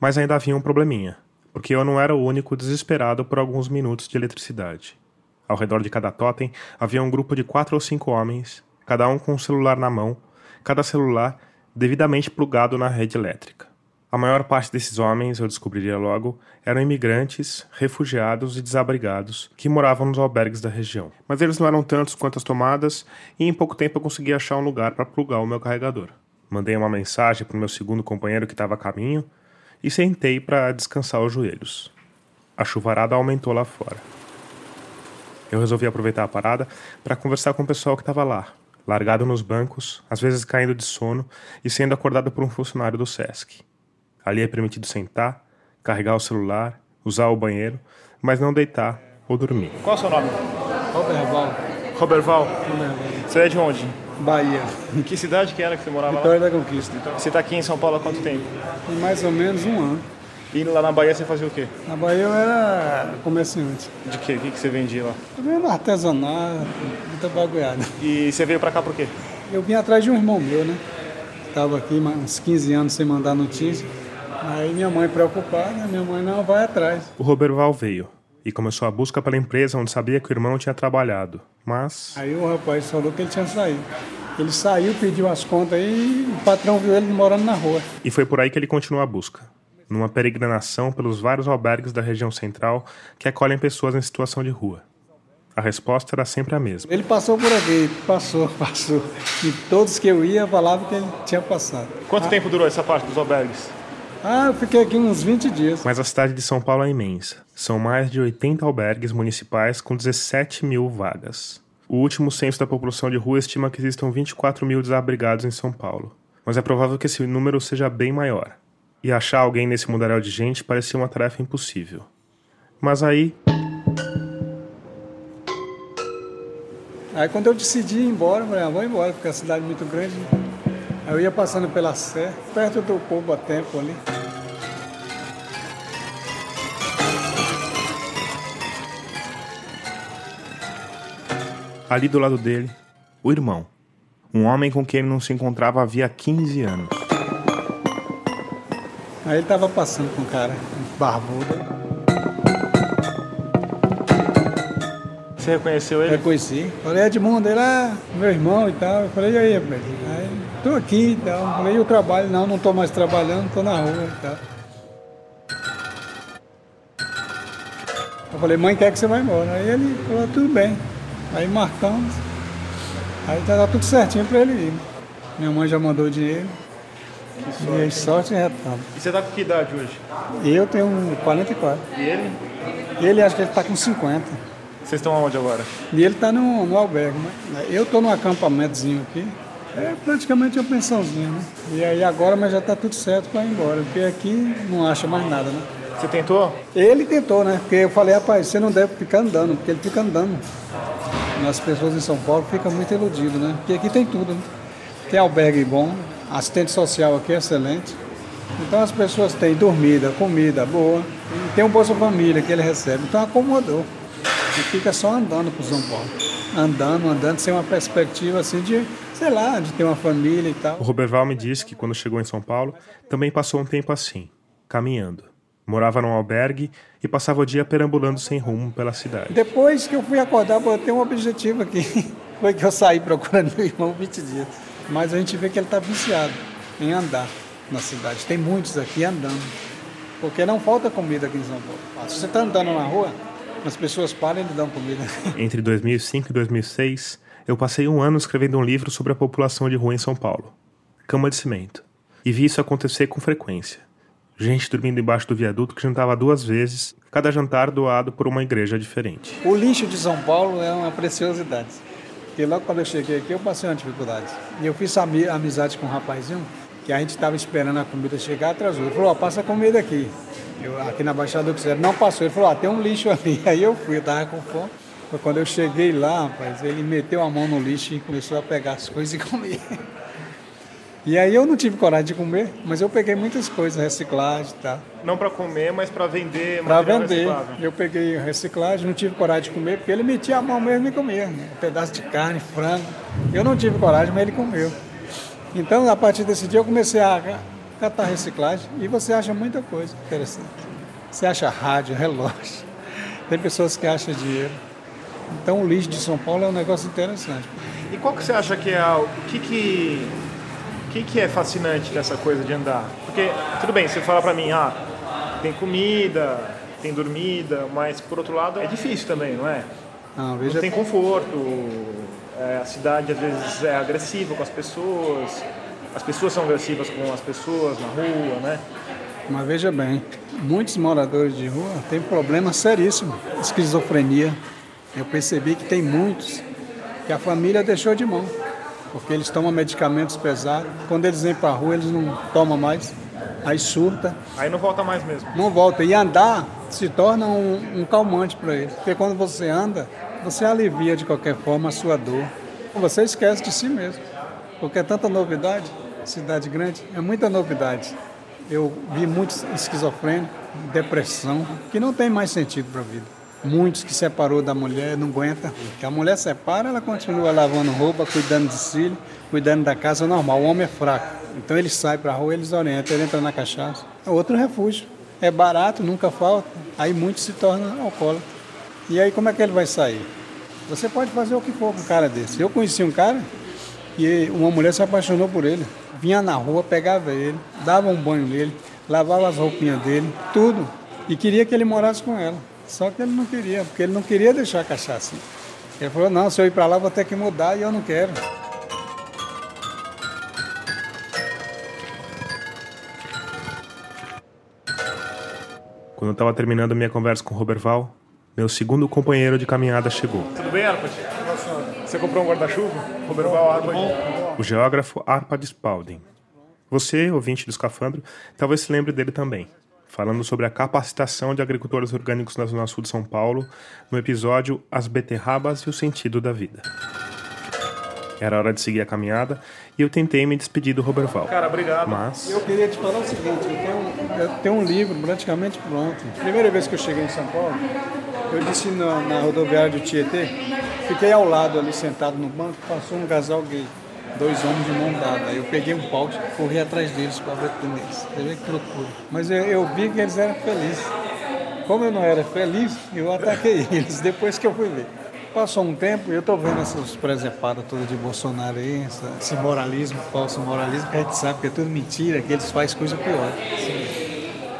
Mas ainda havia um probleminha, porque eu não era o único desesperado por alguns minutos de eletricidade. Ao redor de cada totem havia um grupo de quatro ou cinco homens, cada um com um celular na mão, cada celular devidamente plugado na rede elétrica. A maior parte desses homens, eu descobriria logo, eram imigrantes, refugiados e desabrigados que moravam nos albergues da região. Mas eles não eram tantos quanto as tomadas, e em pouco tempo eu consegui achar um lugar para plugar o meu carregador. Mandei uma mensagem para o meu segundo companheiro que estava a caminho e sentei para descansar os joelhos. A chuvarada aumentou lá fora. Eu resolvi aproveitar a parada para conversar com o pessoal que estava lá, largado nos bancos, às vezes caindo de sono e sendo acordado por um funcionário do SESC. Ali é permitido sentar, carregar o celular, usar o banheiro, mas não deitar ou dormir. Qual é o seu nome? Roberval. Roberval? Você é de onde? Bahia. Em que cidade que era que você morava Vitória lá? da Conquista. Você está aqui em São Paulo há quanto tempo? Tem mais ou menos um ano. E lá na Bahia você fazia o quê? Na Bahia eu era comerciante. De quê? O que que você vendia lá? Eu vendo artesanato, muita bagulhada. E você veio pra cá por quê? Eu vim atrás de um irmão meu, né? Estava aqui uns 15 anos sem mandar notícia. Aí minha mãe preocupada, minha mãe não vai atrás. O Roberval veio e começou a busca pela empresa onde sabia que o irmão tinha trabalhado, mas Aí o rapaz falou que ele tinha saído. Ele saiu, pediu as contas e o patrão viu ele morando na rua. e foi por aí que ele continuou a busca. Numa peregrinação pelos vários albergues da região central que acolhem pessoas em situação de rua. A resposta era sempre a mesma. Ele passou por aqui, passou, passou. E todos que eu ia falavam que ele tinha passado. Quanto ah, tempo durou essa parte dos albergues? Ah, eu fiquei aqui uns 20 dias. Mas a cidade de São Paulo é imensa. São mais de 80 albergues municipais com 17 mil vagas. O último censo da população de rua estima que existam 24 mil desabrigados em São Paulo. Mas é provável que esse número seja bem maior. E achar alguém nesse mundaréu de gente parecia uma tarefa impossível. Mas aí. Aí quando eu decidi ir embora, eu falei, ah, vou embora, porque a cidade é muito grande. Aí eu ia passando pela Sé, perto do Povo a Tempo ali. Ali do lado dele, o irmão. Um homem com quem ele não se encontrava havia 15 anos. Aí ele estava passando com um cara barbudo. Você reconheceu ele? Reconheci. Falei, Edmundo, ele é meu irmão e tal. Eu falei, e aí, rapaz? Aí, tô aqui e tal. Eu falei, e o trabalho? Não, não tô mais trabalhando, tô na rua e tal. Eu falei, mãe quer que você vá embora. Aí ele falou, tudo bem. Aí marcamos. Aí tá tudo certinho para ele ir. Minha mãe já mandou o dinheiro. E aí sorte e retorno. E você tá com que idade hoje? Eu tenho 44. E ele? Ele acho que ele tá com 50. Vocês estão aonde agora? E ele tá no, no albergue, né? Eu tô num acampamentozinho aqui. É praticamente uma pensãozinha, né? E aí agora, mas já tá tudo certo para ir embora. Porque aqui não acha mais nada, né? Você tentou? Ele tentou, né? Porque eu falei, rapaz, você não deve ficar andando, porque ele fica andando. As pessoas em São Paulo ficam muito iludidas, né? Porque aqui tem tudo, né? Tem albergue bom, assistente social aqui é excelente. Então as pessoas têm dormida, comida boa, e tem um Bolsa Família que ele recebe. Então acomodou. E fica só andando para São Paulo. Andando, andando, sem uma perspectiva assim de, sei lá, de ter uma família e tal. O Roberval me disse que quando chegou em São Paulo, também passou um tempo assim, caminhando. Morava num albergue e passava o dia perambulando sem rumo pela cidade. Depois que eu fui acordar, eu tenho um objetivo aqui. Foi que eu saí procurando meu irmão 20 dias. Mas a gente vê que ele está viciado em andar na cidade. Tem muitos aqui andando. Porque não falta comida aqui em São Paulo. Se você está andando na rua, as pessoas param e lhe dão comida. Entre 2005 e 2006, eu passei um ano escrevendo um livro sobre a população de rua em São Paulo. Cama de cimento. E vi isso acontecer com frequência. Gente dormindo embaixo do viaduto que jantava duas vezes, cada jantar doado por uma igreja diferente. O lixo de São Paulo é uma preciosidade. Porque logo quando eu cheguei aqui, eu passei uma dificuldade. E eu fiz amizade com um rapazinho, que a gente estava esperando a comida chegar, atrasou. Ele falou, ó, passa a comida aqui. Eu, aqui na Baixada do Cruzeiro. Não passou. Ele falou, ó, tem um lixo ali. Aí eu fui, eu tava com fome. Quando eu cheguei lá, rapaz, ele meteu a mão no lixo e começou a pegar as coisas e comer. E aí eu não tive coragem de comer, mas eu peguei muitas coisas, reciclagem e tá? tal. Não para comer, mas para vender Para vender. Reciclável. Eu peguei reciclagem, não tive coragem de comer, porque ele metia a mão mesmo e comia. Né? Um pedaço de carne, frango. Eu não tive coragem, mas ele comeu. Então, a partir desse dia, eu comecei a catar reciclagem e você acha muita coisa interessante. Você acha rádio, relógio. Tem pessoas que acham dinheiro. Então, o lixo de São Paulo é um negócio interessante. E qual que você acha que é o que que que, que é fascinante dessa coisa de andar? Porque, tudo bem, você fala pra mim, ah, tem comida, tem dormida, mas por outro lado é difícil também, não é? Não, veja... não tem conforto, é, a cidade às vezes é agressiva com as pessoas, as pessoas são agressivas com as pessoas na rua, né? Mas veja bem, muitos moradores de rua têm problema seríssimo, esquizofrenia. Eu percebi que tem muitos que a família deixou de mão porque eles tomam medicamentos pesados. Quando eles vêm para a rua, eles não tomam mais. Aí surta. Aí não volta mais mesmo. Não volta. E andar se torna um, um calmante para eles. Porque quando você anda, você alivia de qualquer forma a sua dor. Você esquece de si mesmo. Porque é tanta novidade, cidade grande, é muita novidade. Eu vi muitos esquizofrênicos, depressão, que não tem mais sentido para a vida. Muitos que separou da mulher não aguenta. Porque a mulher separa, ela continua lavando roupa, cuidando de filho, cuidando da casa normal. O homem é fraco. Então ele sai para a rua, eles orientam, ele entra na cachaça. É outro refúgio. É barato, nunca falta. Aí muitos se tornam alcoólatras. E aí como é que ele vai sair? Você pode fazer o que for com um cara desse. Eu conheci um cara e uma mulher se apaixonou por ele. Vinha na rua, pegava ele, dava um banho nele, lavava as roupinhas dele, tudo. E queria que ele morasse com ela. Só que ele não queria, porque ele não queria deixar a cachaça. Ele falou, não, se eu ir para lá vou ter que mudar e eu não quero. Quando eu estava terminando minha conversa com o Roberval, meu segundo companheiro de caminhada chegou. Tudo bem, Arpad? Você comprou um guarda-chuva? Roberval, Arpad. O geógrafo Arpad Spalding. Você, ouvinte do Escafandro, talvez se lembre dele também, falando sobre a capacitação de agricultores orgânicos na Zona Sul de São Paulo, no episódio As Beterrabas e o Sentido da Vida. Era hora de seguir a caminhada e eu tentei me despedir do Roberval. Cara, obrigado. Mas Eu queria te falar o seguinte, eu tenho, eu tenho um livro praticamente pronto. Primeira vez que eu cheguei em São Paulo, eu disse na, na rodoviária do Tietê, fiquei ao lado ali sentado no banco, passou um casal gay, dois homens de mão dada. Eu peguei um pau e corri atrás deles para ver com eles. Você vê que loucura. Mas eu, eu vi que eles eram felizes. Como eu não era feliz, eu ataquei eles depois que eu fui ver. Passou um tempo e eu tô vendo essas presepadas todas de Bolsonaro aí, esse moralismo, falso moralismo, que a gente sabe que é tudo mentira, que eles fazem coisa pior.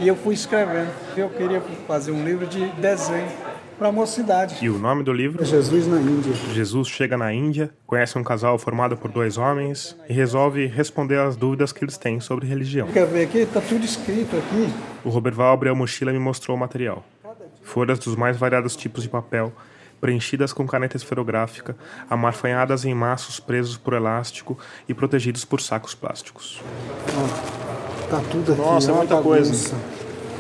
E eu fui escrevendo. Eu queria fazer um livro de desenho para a mocidade. E o nome do livro? Jesus na Índia. Jesus chega na Índia, conhece um casal formado por dois homens e resolve responder às dúvidas que eles têm sobre religião. Quer ver aqui? Tá tudo escrito aqui. O Roberval abriu a mochila e me mostrou o material. Folhas dos mais variados tipos de papel, preenchidas com caneta esferográfica, amarfanhadas em maços presos por elástico e protegidos por sacos plásticos. Ó, tá tudo aqui. Nossa, é uma muita coisa. bagunça.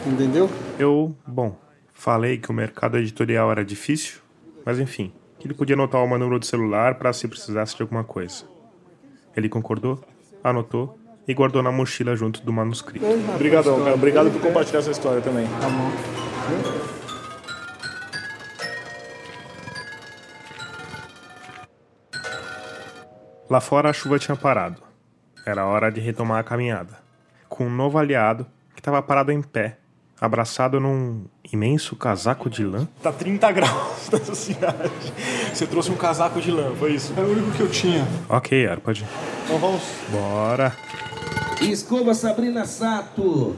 Entendeu? Eu, bom, falei que o mercado editorial era difícil, mas enfim, que ele podia anotar o meu número de celular para se precisasse de alguma coisa. Ele concordou, anotou e guardou na mochila junto do manuscrito. Obrigadão, cara. Obrigado por compartilhar essa história também. Tá bom. Lá fora a chuva tinha parado. Era hora de retomar a caminhada. Com um novo aliado que estava parado em pé, abraçado num imenso casaco de lã. Tá 30 graus nessa cidade. Você trouxe um casaco de lã, foi isso? Era o único que eu tinha. Ok, Arpad. Então vamos. Bora. Escova Sabrina Sato.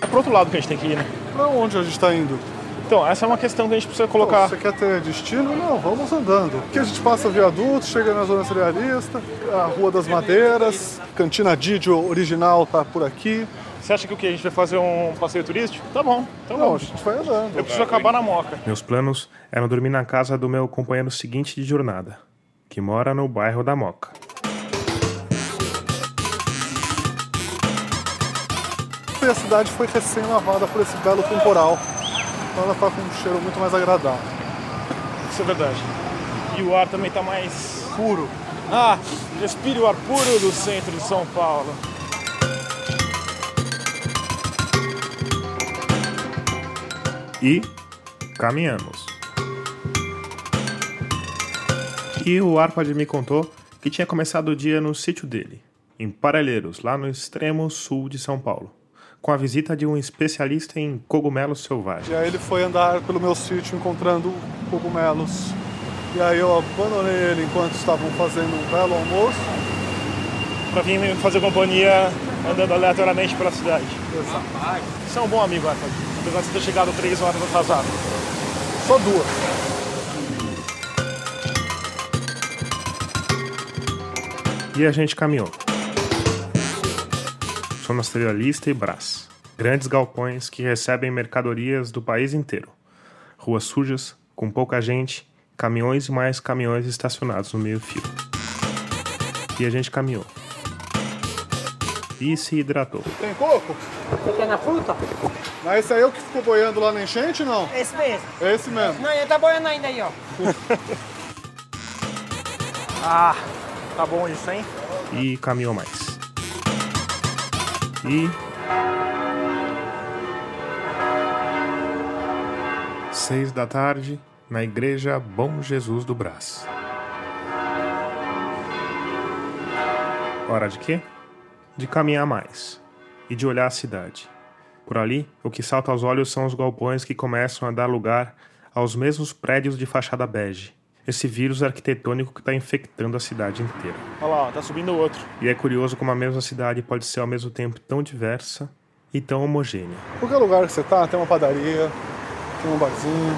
É pro outro lado que a gente tem que ir, né? Pra onde a gente tá indo? Então, essa é uma questão que a gente precisa colocar. Você quer ter destino? Não, vamos andando. Aqui a gente passa viaduto, chega na zona cerealista, a Rua das Madeiras, Cantina Didio original tá por aqui. Você acha que o que? A gente vai fazer um passeio turístico? Tá bom. Então Não, a vamos. gente vai andando. Eu preciso acabar na moca. Meus planos eram dormir na casa do meu companheiro seguinte de jornada, que mora no bairro da Moca. E a cidade foi recém-lavada por esse belo temporal. Então ela tá com um cheiro muito mais agradável. Isso é verdade. E o ar também tá mais puro. Ah, respire o ar puro do centro de São Paulo. E caminhamos. E o Arpad me contou que tinha começado o dia no sítio dele, em Parelheiros, lá no extremo sul de São Paulo, com a visita de um especialista em cogumelos selvagens. E aí ele foi andar pelo meu sítio encontrando cogumelos. E aí eu abandonei ele enquanto estavam fazendo um belo almoço. Pra vir me fazer companhia andando aleatoriamente pela cidade. Exato. Você é um bom amigo, Arthur. Apesar de você ter chegado três horas atrasado. Só duas. E a gente caminhou. Somos Cerealista e Brás, grandes galpões que recebem mercadorias do país inteiro. Ruas sujas, com pouca gente, caminhões e mais caminhões estacionados no meio-fio. E a gente caminhou. E se hidratou. Tem coco? Você quer na fruta? Mas esse aí é o que ficou boiando lá na enchente, não? Esse mesmo. É esse mesmo. Não, ele tá boiando ainda aí, ó. Ah, tá bom isso, hein? E caminhou mais. E. Seis da tarde, na igreja Bom Jesus do Brás. Hora de quê? De caminhar mais e de olhar a cidade. Por ali, o que salta aos olhos são os galpões que começam a dar lugar aos mesmos prédios de fachada bege, esse vírus arquitetônico que está infectando a cidade inteira. Olha lá, ó, tá subindo outro. E é curioso como a mesma cidade pode ser ao mesmo tempo tão diversa e tão homogênea. Qualquer lugar que você tá, tem uma padaria, tem um barzinho,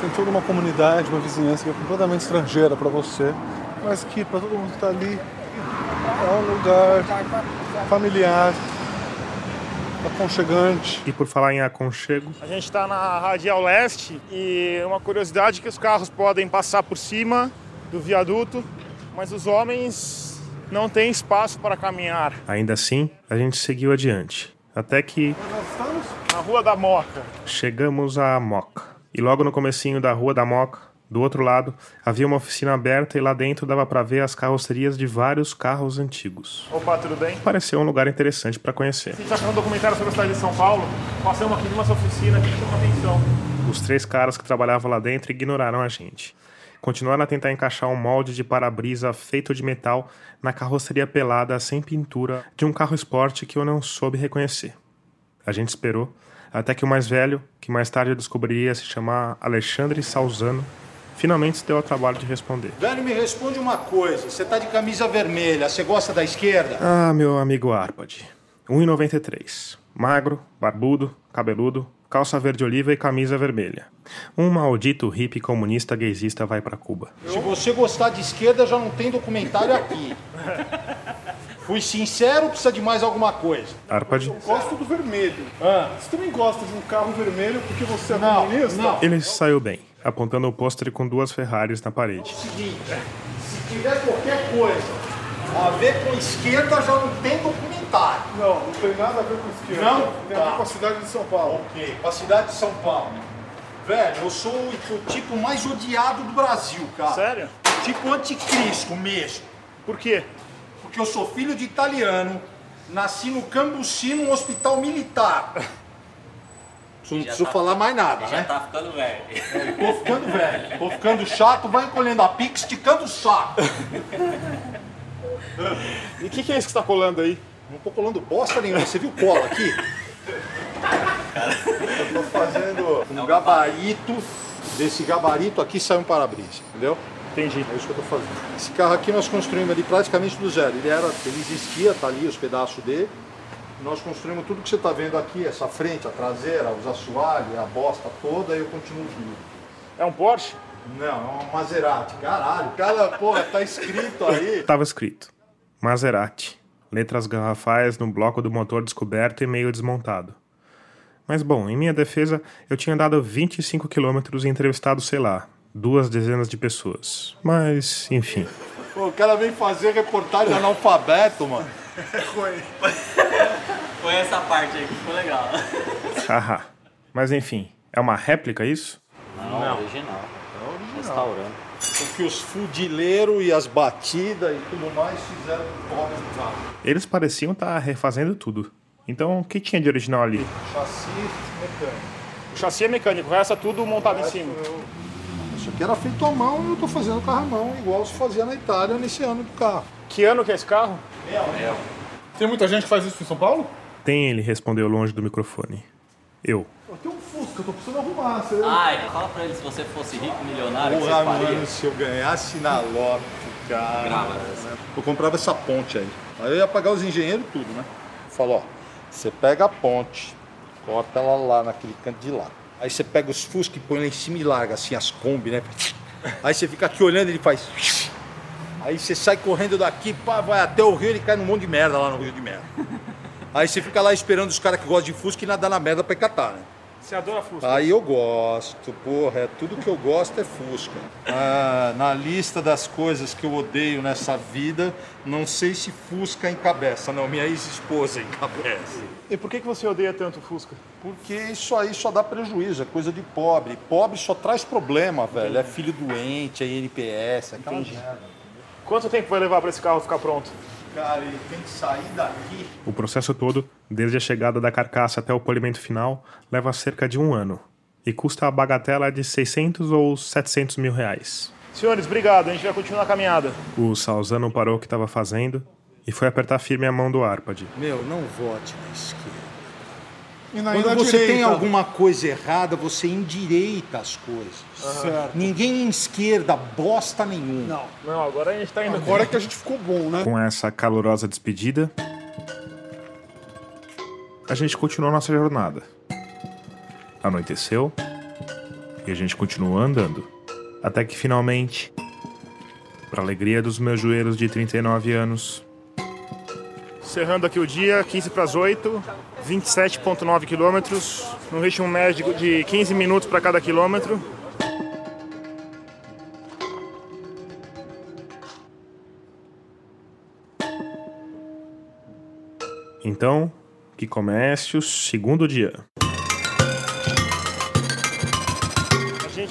tem toda uma comunidade, uma vizinhança que é completamente estrangeira para você, mas que para todo mundo que tá ali é um lugar familiar, aconchegante. E por falar em aconchego, A gente está na Radial Leste e uma curiosidade é que os carros podem passar por cima do viaduto, mas os homens não têm espaço para caminhar. ainda assim, a gente seguiu adiante. Até que Nós estamos na Rua da Moca. chegamos à Moca. E logo no comecinho da Rua da Moca, do outro lado, havia uma oficina aberta e lá dentro dava para ver as carrocerias de vários carros antigos. Opa, tudo bem? Pareceu um lugar interessante para conhecer. A gente está fazendo um documentário sobre a cidade de São Paulo. Passamos aqui numa oficina que chama atenção. Os três caras que trabalhavam lá dentro ignoraram a gente. Continuaram a tentar encaixar um molde de para-brisa feito de metal na carroceria pelada sem pintura de um carro esporte que eu não soube reconhecer. A gente esperou até que o mais velho, que mais tarde eu descobriria se chamar Alexandre Salzano, finalmente se deu ao trabalho de responder. Velho, me responde uma coisa. Você tá de camisa vermelha, você gosta da esquerda? Ah, meu amigo Arpad. 1,93. Magro, barbudo, cabeludo, calça verde oliva e camisa vermelha. Um maldito hippie comunista gaysista vai pra Cuba. Se você gostar de esquerda, já não tem documentário aqui. Fui sincero, precisa de mais alguma coisa. Arpad? Eu gosto do vermelho. Você também gosta de um carro vermelho porque você é Não, comunista? não. Ele saiu bem, apontando o pôster com duas Ferraris na parede. Seguinte, se tiver qualquer coisa a ver com esquerda, já não tem documentário. Não, não tem nada a ver com esquerda. Não? Tem a ver Tá. com a cidade de São Paulo. Ok, com a cidade de São Paulo. Velho, eu sou o, o tipo mais odiado do Brasil, cara. Sério? Tipo anticristo mesmo. Por quê? Porque eu sou filho de italiano, nasci no Cambuci, num hospital militar. Não Já preciso tá- falar mais nada, Já né? tá ficando velho. Tô ficando velho, tô ficando chato, vai encolhendo a pique, esticando o saco. E o que, que é isso que está colando aí? Não tô colando bosta nenhuma, você viu cola aqui? Eu tô fazendo um gabarito, desse gabarito aqui sai um para-brisa, entendeu? Entendi. É isso que eu tô fazendo. Esse carro aqui nós construímos ele praticamente do zero. Ele, era, ele existia, tá ali os pedaços dele. Nós construímos tudo que você está vendo aqui, essa frente, a traseira, os assoalhos, a bosta toda, e eu continuo vivo. É um Porsche? Não, é uma Maserati. Caralho, cara, porra, tá escrito aí. Tava escrito: Maserati. Letras garrafais no bloco do motor descoberto e meio desmontado. Mas bom, em minha defesa, eu tinha dado 25 quilômetros e entrevistado, sei lá, duas dezenas de pessoas. Mas, enfim. Pô, o cara vem fazer reportagem analfabeto, mano. Foi essa parte aí que ficou legal. Haha. Mas enfim, é uma réplica isso? Não, original. É Restaurando. O que os fudileiros e as batidas e tudo mais fizeram com o pobre do carro. Eles pareciam estar refazendo tudo. Então, o que tinha de original ali? Chassi mecânico. O chassi é mecânico, o resto é tudo montado em cima. Isso aqui era feito à mão e eu tô fazendo o carro à mão, igual se fazia na Itália nesse ano do carro. Que ano que é esse carro? Tem muita gente que faz isso em São Paulo? Tem, ele respondeu longe do microfone. Eu. Eu tenho um Fusca, eu tô precisando arrumar. Você... Ai, fala pra ele se você fosse rico, milionário, o que Porra, você faria. mano, se eu ganhasse na loto, cara. Grava Eu comprava essa ponte aí. Aí eu ia pagar os engenheiros tudo, né? Falou, ó, você pega a ponte, corta ela lá naquele canto de lá. Aí você pega os Fusca e põe lá em cima e larga assim as Kombi, né? Aí você fica aqui olhando, ele faz. Aí você sai correndo daqui, pá, vai até o rio, ele cai num monte de merda lá no rio de merda. Aí você fica lá esperando os caras que gostam de Fusca e nadar na merda pra catar, né? Você adora Fusca? Aí eu gosto, porra, é tudo que eu gosto é Fusca. Ah, na lista das coisas que eu odeio nessa vida, não sei se Fusca encabeça, não, minha ex-esposa encabeça. E por que, que você odeia tanto Fusca? Porque isso aí só dá prejuízo, é coisa de pobre. Pobre só traz problema, velho. É filho doente, é NPS, aquela merda. Quanto tempo vai levar para esse carro ficar pronto? Cara, ele tem que sair daqui. O processo todo, desde a chegada da carcaça até o polimento final, leva cerca de um ano. E custa a bagatela de 600 ou 700 mil reais. Senhores, obrigado, a gente vai continuar a caminhada. O Salzano parou o que estava fazendo e foi apertar firme a mão do Arpad. Meu, não vote na esquerda. E na Quando você tem direita. alguma coisa errada, você endireita as coisas. Certo. Ninguém esquerda bosta nenhuma. Não, não, agora a gente tá indo. Agora que a gente ficou bom, né? Com essa calorosa despedida, a gente continuou nossa jornada. Anoiteceu e a gente continuou andando. Até que finalmente, para alegria dos meus joelhos de 39 anos, Encerrando aqui o dia, 15 para as 8, 27,9 quilômetros, no ritmo médio de 15 minutos para cada quilômetro. então, que comece o segundo dia.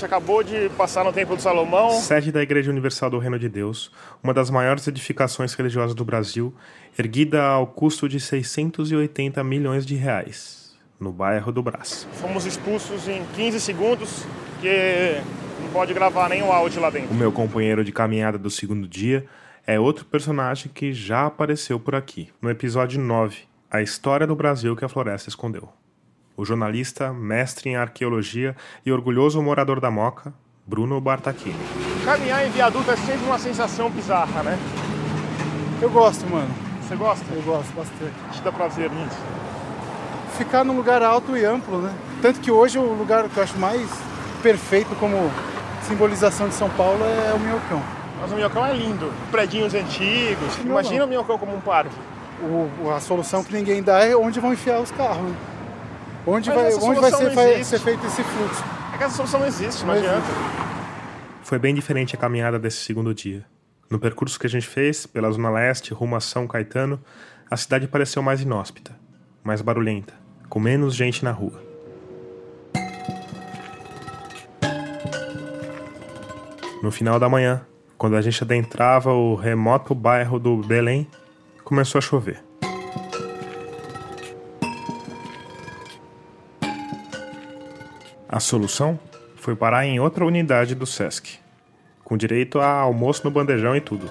Gente acabou de passar no Templo do Salomão. Sede da Igreja Universal do Reino de Deus, uma das maiores edificações religiosas do Brasil, erguida ao custo de 680 milhões de reais, no bairro do Brás. Fomos expulsos em 15 segundos, porque não pode gravar nem o áudio lá O dentro. meu companheiro de caminhada do segundo dia é outro personagem que já apareceu por aqui, no episódio 9, A História do Brasil que a Floresta Escondeu. O jornalista, mestre em arqueologia e orgulhoso morador da Moca, Bruno Bartachini. Caminhar em viaduto é sempre uma sensação bizarra, né? Eu gosto, mano. Você gosta? Eu gosto bastante. Te dá prazer nisso? Ficar num lugar alto e amplo, né? Tanto que hoje o lugar que eu acho mais perfeito como simbolização de São Paulo é o Minhocão. Mas o Minhocão é lindo. Predinhos antigos. Não, Imagina não. o Minhocão como um parque. O, a solução que ninguém dá é onde vão enfiar os carros. Né? Onde Mas vai, onde vai ser, vai ser feito esse fluxo? É que essa solução não existe, não Não adianta. Foi bem diferente a caminhada desse segundo dia. No percurso que a gente fez, pela Zona Leste, rumo a São Caetano, a cidade pareceu mais inóspita, mais barulhenta, com menos gente na rua. No final da manhã, quando a gente adentrava o remoto bairro do Belém, começou a chover. A solução foi parar em outra unidade do SESC, com direito a almoço no bandejão e tudo.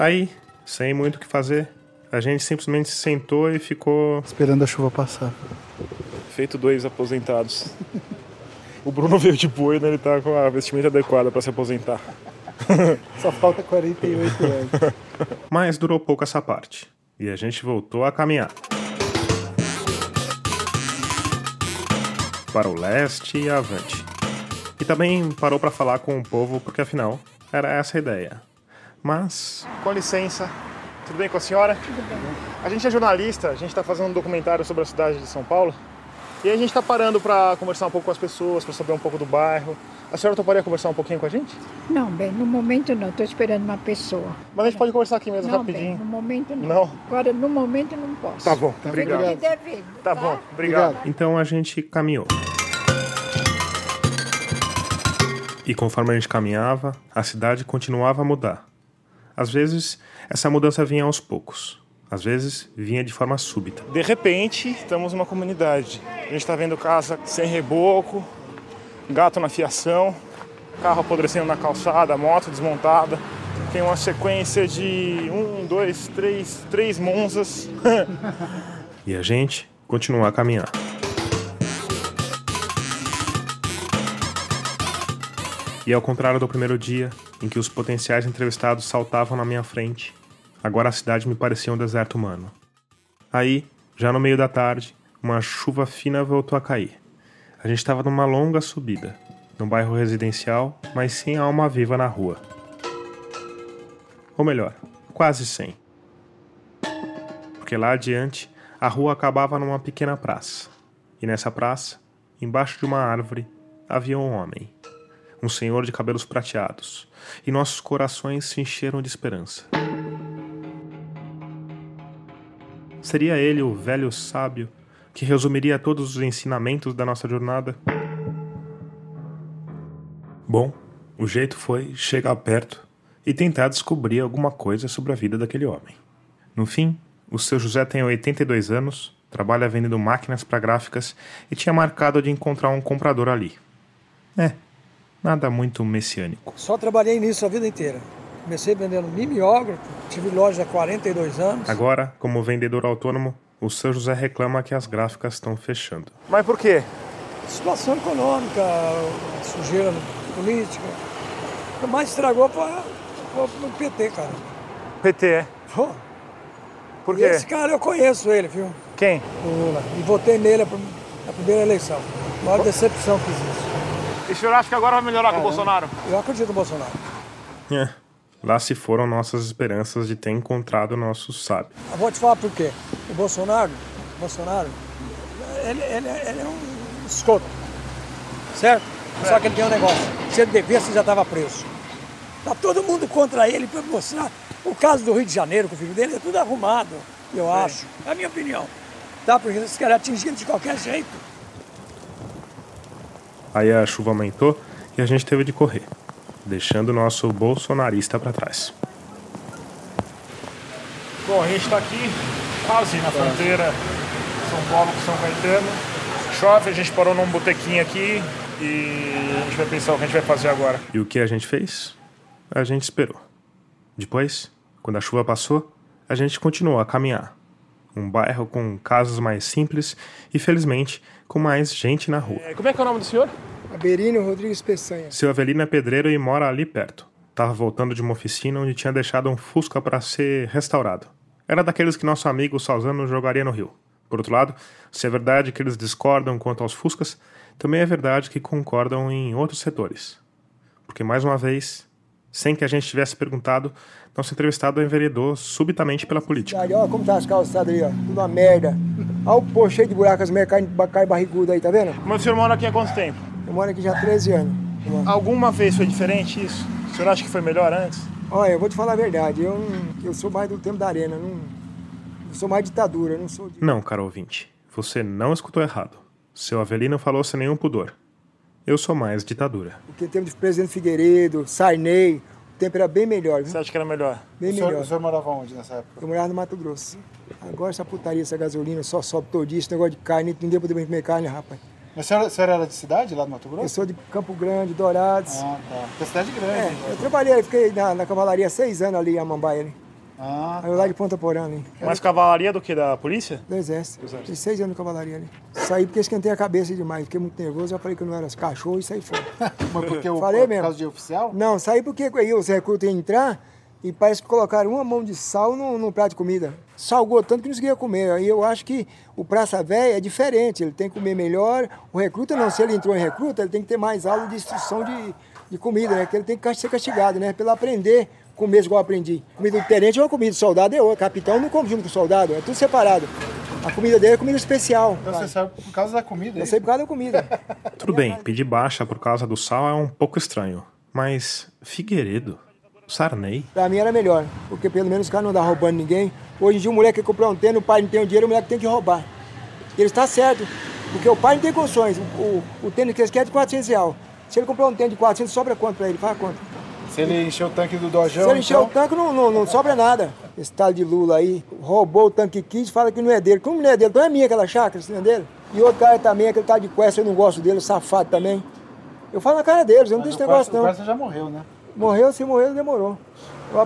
Aí, sem muito o que fazer, a gente simplesmente se sentou e ficou. Esperando a chuva passar. Feito dois aposentados. O Bruno veio de boi, né? Ele tá com a vestimenta adequada para se aposentar. Só falta 48 anos. Mas durou pouco essa parte, e a gente voltou a caminhar. Para o leste e avante. E também parou para falar com o povo, porque afinal, era essa a ideia. Mas Com licença. Tudo bem com a senhora? Tudo bem. A gente é jornalista, a gente está fazendo um documentário sobre a cidade de São Paulo. E a gente está parando para conversar um pouco com as pessoas, para saber um pouco do bairro. A senhora toparia conversar um pouquinho com a gente? Não, bem, no momento não, estou esperando uma pessoa. Mas a gente pode conversar aqui mesmo não, rapidinho. Bem, no momento não. Não? Agora, no momento não posso. Tá bom, Fico obrigado. me devendo, Tá bom, obrigado. Então a gente caminhou. E conforme a gente caminhava, a cidade continuava a mudar. Às vezes, essa mudança vinha aos poucos. Às vezes, vinha de forma súbita. De repente, estamos numa comunidade. A gente está vendo casa sem reboco, gato na fiação, carro apodrecendo na calçada, moto desmontada. Tem uma sequência de um, dois, três, três monzas. E a gente continuou a caminhar. E ao contrário do primeiro dia, em que os potenciais entrevistados saltavam na minha frente, agora a cidade me parecia um deserto humano. Aí, já no meio da tarde, uma chuva fina voltou a cair. A gente estava numa longa subida, num bairro residencial, mas sem alma viva na rua. Ou melhor, quase sem. Porque lá adiante, a rua acabava numa pequena praça. E nessa praça, embaixo de uma árvore, havia um homem. Um senhor de cabelos prateados. E nossos corações se encheram de esperança. Seria ele o velho sábio que resumiria todos os ensinamentos da nossa jornada? Bom, o jeito foi chegar perto e tentar descobrir alguma coisa sobre a vida daquele homem. No fim, o seu José tem 82 anos, trabalha vendendo máquinas para gráficas e tinha marcado de encontrar um comprador ali. É, nada muito messiânico. Só trabalhei nisso a vida inteira. Comecei vendendo mimeógrafo, tive loja há 42 anos. Agora, como vendedor autônomo, o seu José reclama que as gráficas estão fechando. Mas por quê? Situação econômica, sujeira política. O que mais estragou foi, o PT, cara. PT, é? Pô. Por E quê? Esse cara eu conheço ele, viu? Quem? O Lula. E votei nele na primeira eleição. A maior decepção que existe. E o senhor acha que agora vai melhorar com o Bolsonaro? Eu acredito no Bolsonaro. É, lá se foram nossas esperanças de ter encontrado o nosso sábio. Eu vou te falar por quê. O Bolsonaro, o Bolsonaro, ele, ele, ele é um escoto. Certo? Só que ele tem um negócio. Se ele devesse, ele já estava preso. Tá todo mundo contra ele para mostrar. O caso do Rio de Janeiro com o filho dele é tudo arrumado, eu acho. É a minha opinião. Tá? Porque eles querem atingir de qualquer jeito. Aí a chuva aumentou e a gente teve de correr, deixando o nosso bolsonarista para trás. Bom, a gente está aqui quase na fronteira São Paulo com São Caetano. Chove, a gente parou num botequinho aqui e a gente vai pensar o que a gente vai fazer agora. E o que a gente fez? A gente esperou. Depois, quando a chuva passou, a gente continuou a caminhar. Um bairro com casas mais simples e, felizmente, com mais gente na rua. Como é que é o nome do senhor? Rodrigues Peçanha. Seu Avelino é pedreiro e mora ali perto. Tava voltando de uma oficina onde tinha deixado um Fusca para ser restaurado. Era daqueles que nosso amigo Salzano jogaria no Rio. Por outro lado, se é verdade que eles discordam quanto aos Fuscas, também é verdade que concordam em outros setores. Porque, mais uma vez, sem que a gente tivesse perguntado, nosso entrevistado enveredou subitamente pela política. Olha como tá as calçadas aí, ó. Tudo uma merda. Olha o pô cheio de buracos, as carne barriguda aí, tá vendo? Mas o senhor mora aqui há quanto tempo? Eu moro aqui já há 13 anos. Alguma vez foi diferente isso? O senhor acha que foi melhor antes? Olha, eu vou te falar a verdade. Eu, eu sou mais do tempo da arena. Não, eu sou mais ditadura, eu não sou de... Não, caro ouvinte, você não escutou errado. Seu Avelino falou sem nenhum pudor. Eu sou mais ditadura. Porque tempo de presidente Figueiredo, Sarney, o tempo era bem melhor. Viu? Você acha que era melhor? Bem o, senhor, melhor. o senhor morava onde nessa época? Eu morava no Mato Grosso. Agora essa putaria, essa gasolina só sobe todo dia, esse negócio de carne, ninguém poder comer carne, rapaz. Mas o senhor, o senhor era de cidade, lá do Mato Grosso? Eu sou de Campo Grande, Dourados. Ah, tá. Porque a cidade é grande. É, eu trabalhei, fiquei na, na cavalaria seis anos ali em Amambaia. Ali. Ah, Aí eu lá de Ponta Porã ali. Mais cavalaria do que da polícia? Do exército. Fiquei seis anos de cavalaria ali. Saí porque esquentei a cabeça demais, fiquei muito nervoso, já falei que eu não era cachorro e saí fora. Mas porque o, Falei por mesmo. causa de oficial? Não, saí porque aí os recrutas iam entrar e parece que colocaram uma mão de sal no, no prato de comida. Salgou tanto que não conseguia comer. Aí eu acho que o Praça Velha é diferente, ele tem que comer melhor. O recruta não, se ele entrou em recruta, ele tem que ter mais aula de instrução de, de comida, né? Que ele tem que ser castigado, né? Pelo aprender comer igual eu aprendi. Comida do tenente é uma comida, soldado é outra. Capitão não come junto com o soldado, é tudo separado. A comida dele é comida especial. Então você sabe por causa da comida, é Eu sei por causa da comida. Tudo bem, pedir baixa por causa do sal é um pouco estranho. Mas Figueiredo, Sarney, Pra mim era melhor, porque pelo menos os caras não andam roubando ninguém. Hoje em dia o moleque quer comprar um tênis, o pai não tem o dinheiro, o moleque tem que roubar. Ele está certo, porque o pai não tem condições. O, o, o tênis que eles querem é de 400 reais. Se ele comprar um tênis de 400, sobra quanto pra ele? Faz quanto? Se ele encher o tanque do dojão, Se ele encher então... o tanque, não, não, não sobra nada. Esse tal de Lula aí, roubou o tanque Kid, fala que não é dele. Como não é dele? Então é minha aquela chácara, se não é dele. E outro cara também, aquele tal de Quest, eu não gosto dele, safado também. Eu falo na cara deles, eu não tenho esse negócio O não. Quercia já morreu, né? Morreu, se morreu, demorou.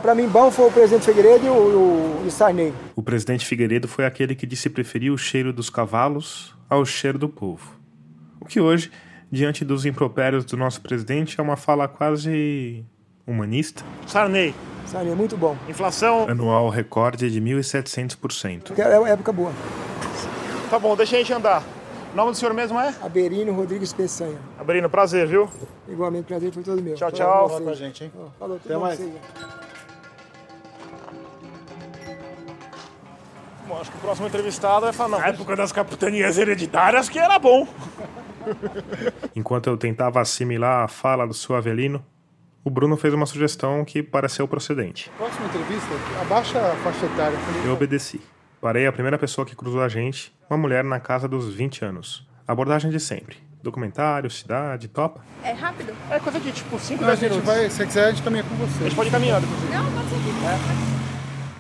Pra mim, bom foi o presidente Figueiredo e o, o, o Sarney. o presidente Figueiredo foi aquele que disse preferir o cheiro dos cavalos ao cheiro do povo. O que hoje, diante dos impropérios do nosso presidente, é uma fala quase humanista. Sarney. Sarney é muito bom. Inflação. Anual recorde de 1.700%. É uma época boa. Tá bom, deixa a gente andar. O nome do senhor mesmo é? Aberino Rodrigues Peçanha. Aberino, prazer, viu? Igualmente, prazer foi todo meu. Tchau, tchau. Fala pra gente, hein? Falou, tudo Até mais. vocês. Bom, acho que o próximo entrevistado vai falar, não, na época das capitanias hereditárias que era bom. Enquanto eu tentava assimilar a fala do seu Avelino, o Bruno fez uma sugestão que pareceu procedente. Próxima entrevista, abaixa a faixa etária. Eu obedeci. Parei a primeira pessoa que cruzou a gente, uma mulher na casa dos 20 anos. Abordagem de sempre. Documentário, cidade, topa. É rápido? É coisa de tipo 5, Não, a gente vai, se quiser, a gente caminha com você. A gente pode ir caminhando, inclusive. Não, pode ser aqui.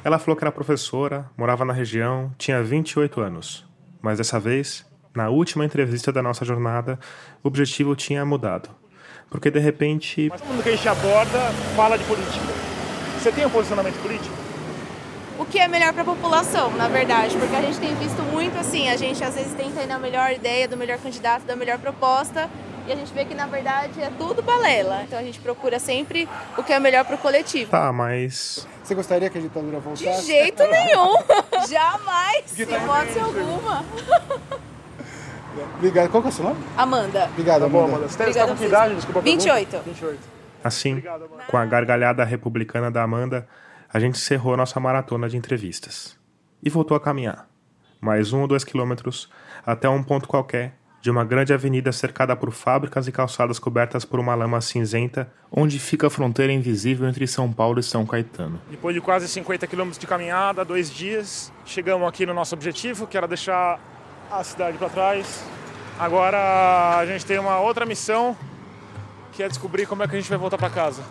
Ela falou que era professora, morava na região, tinha 28 anos. Mas dessa vez, na última entrevista da nossa jornada, o objetivo tinha mudado. Porque de repente, Mas todo mundo que a gente aborda fala de política. Você tem um posicionamento político? o que é melhor para a população, na verdade, porque a gente tem visto muito assim, a gente às vezes tenta ir na melhor ideia, do melhor candidato, da melhor proposta, e a gente vê que na verdade é tudo balela. Então a gente procura sempre o que é melhor para o coletivo. Tá, mas. Você gostaria que a ditadura voltasse? De jeito nenhum! Jamais! Hipótese alguma! Obrigado. Qual que é o seu nome? Amanda. Obrigado, Tá bom, Amanda. Amanda. Você tem Obrigada com que idade? Desculpa a pergunta. 28. 28. Assim, com a gargalhada republicana da Amanda, a gente encerrou a nossa maratona de entrevistas. E voltou a caminhar. Mais um ou dois quilômetros até um ponto qualquer de uma grande avenida cercada por fábricas e calçadas cobertas por uma lama cinzenta, onde fica a fronteira invisível entre São Paulo e São Caetano. Depois de quase 50 quilômetros de caminhada, dois dias, chegamos aqui no nosso objetivo, que era deixar a cidade para trás. Agora a gente tem uma outra missão, que é descobrir como é que a gente vai voltar para casa.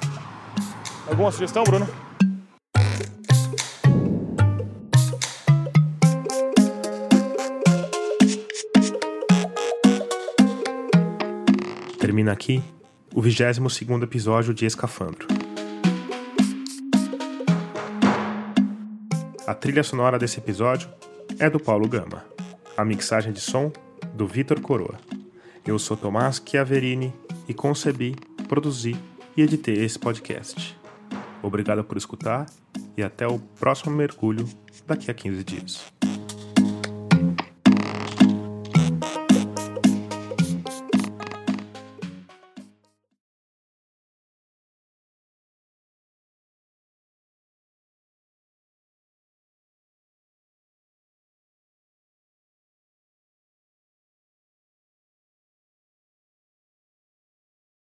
Alguma sugestão, Bruno? Termina aqui o 22º episódio de Escafandro. A trilha sonora desse episódio é do Paulo Gama. A mixagem de som do Vitor Coroa. Eu sou Tomás Chiaverini e concebi, produzi e editei esse podcast. Obrigado por escutar e até o próximo mergulho daqui a 15 dias.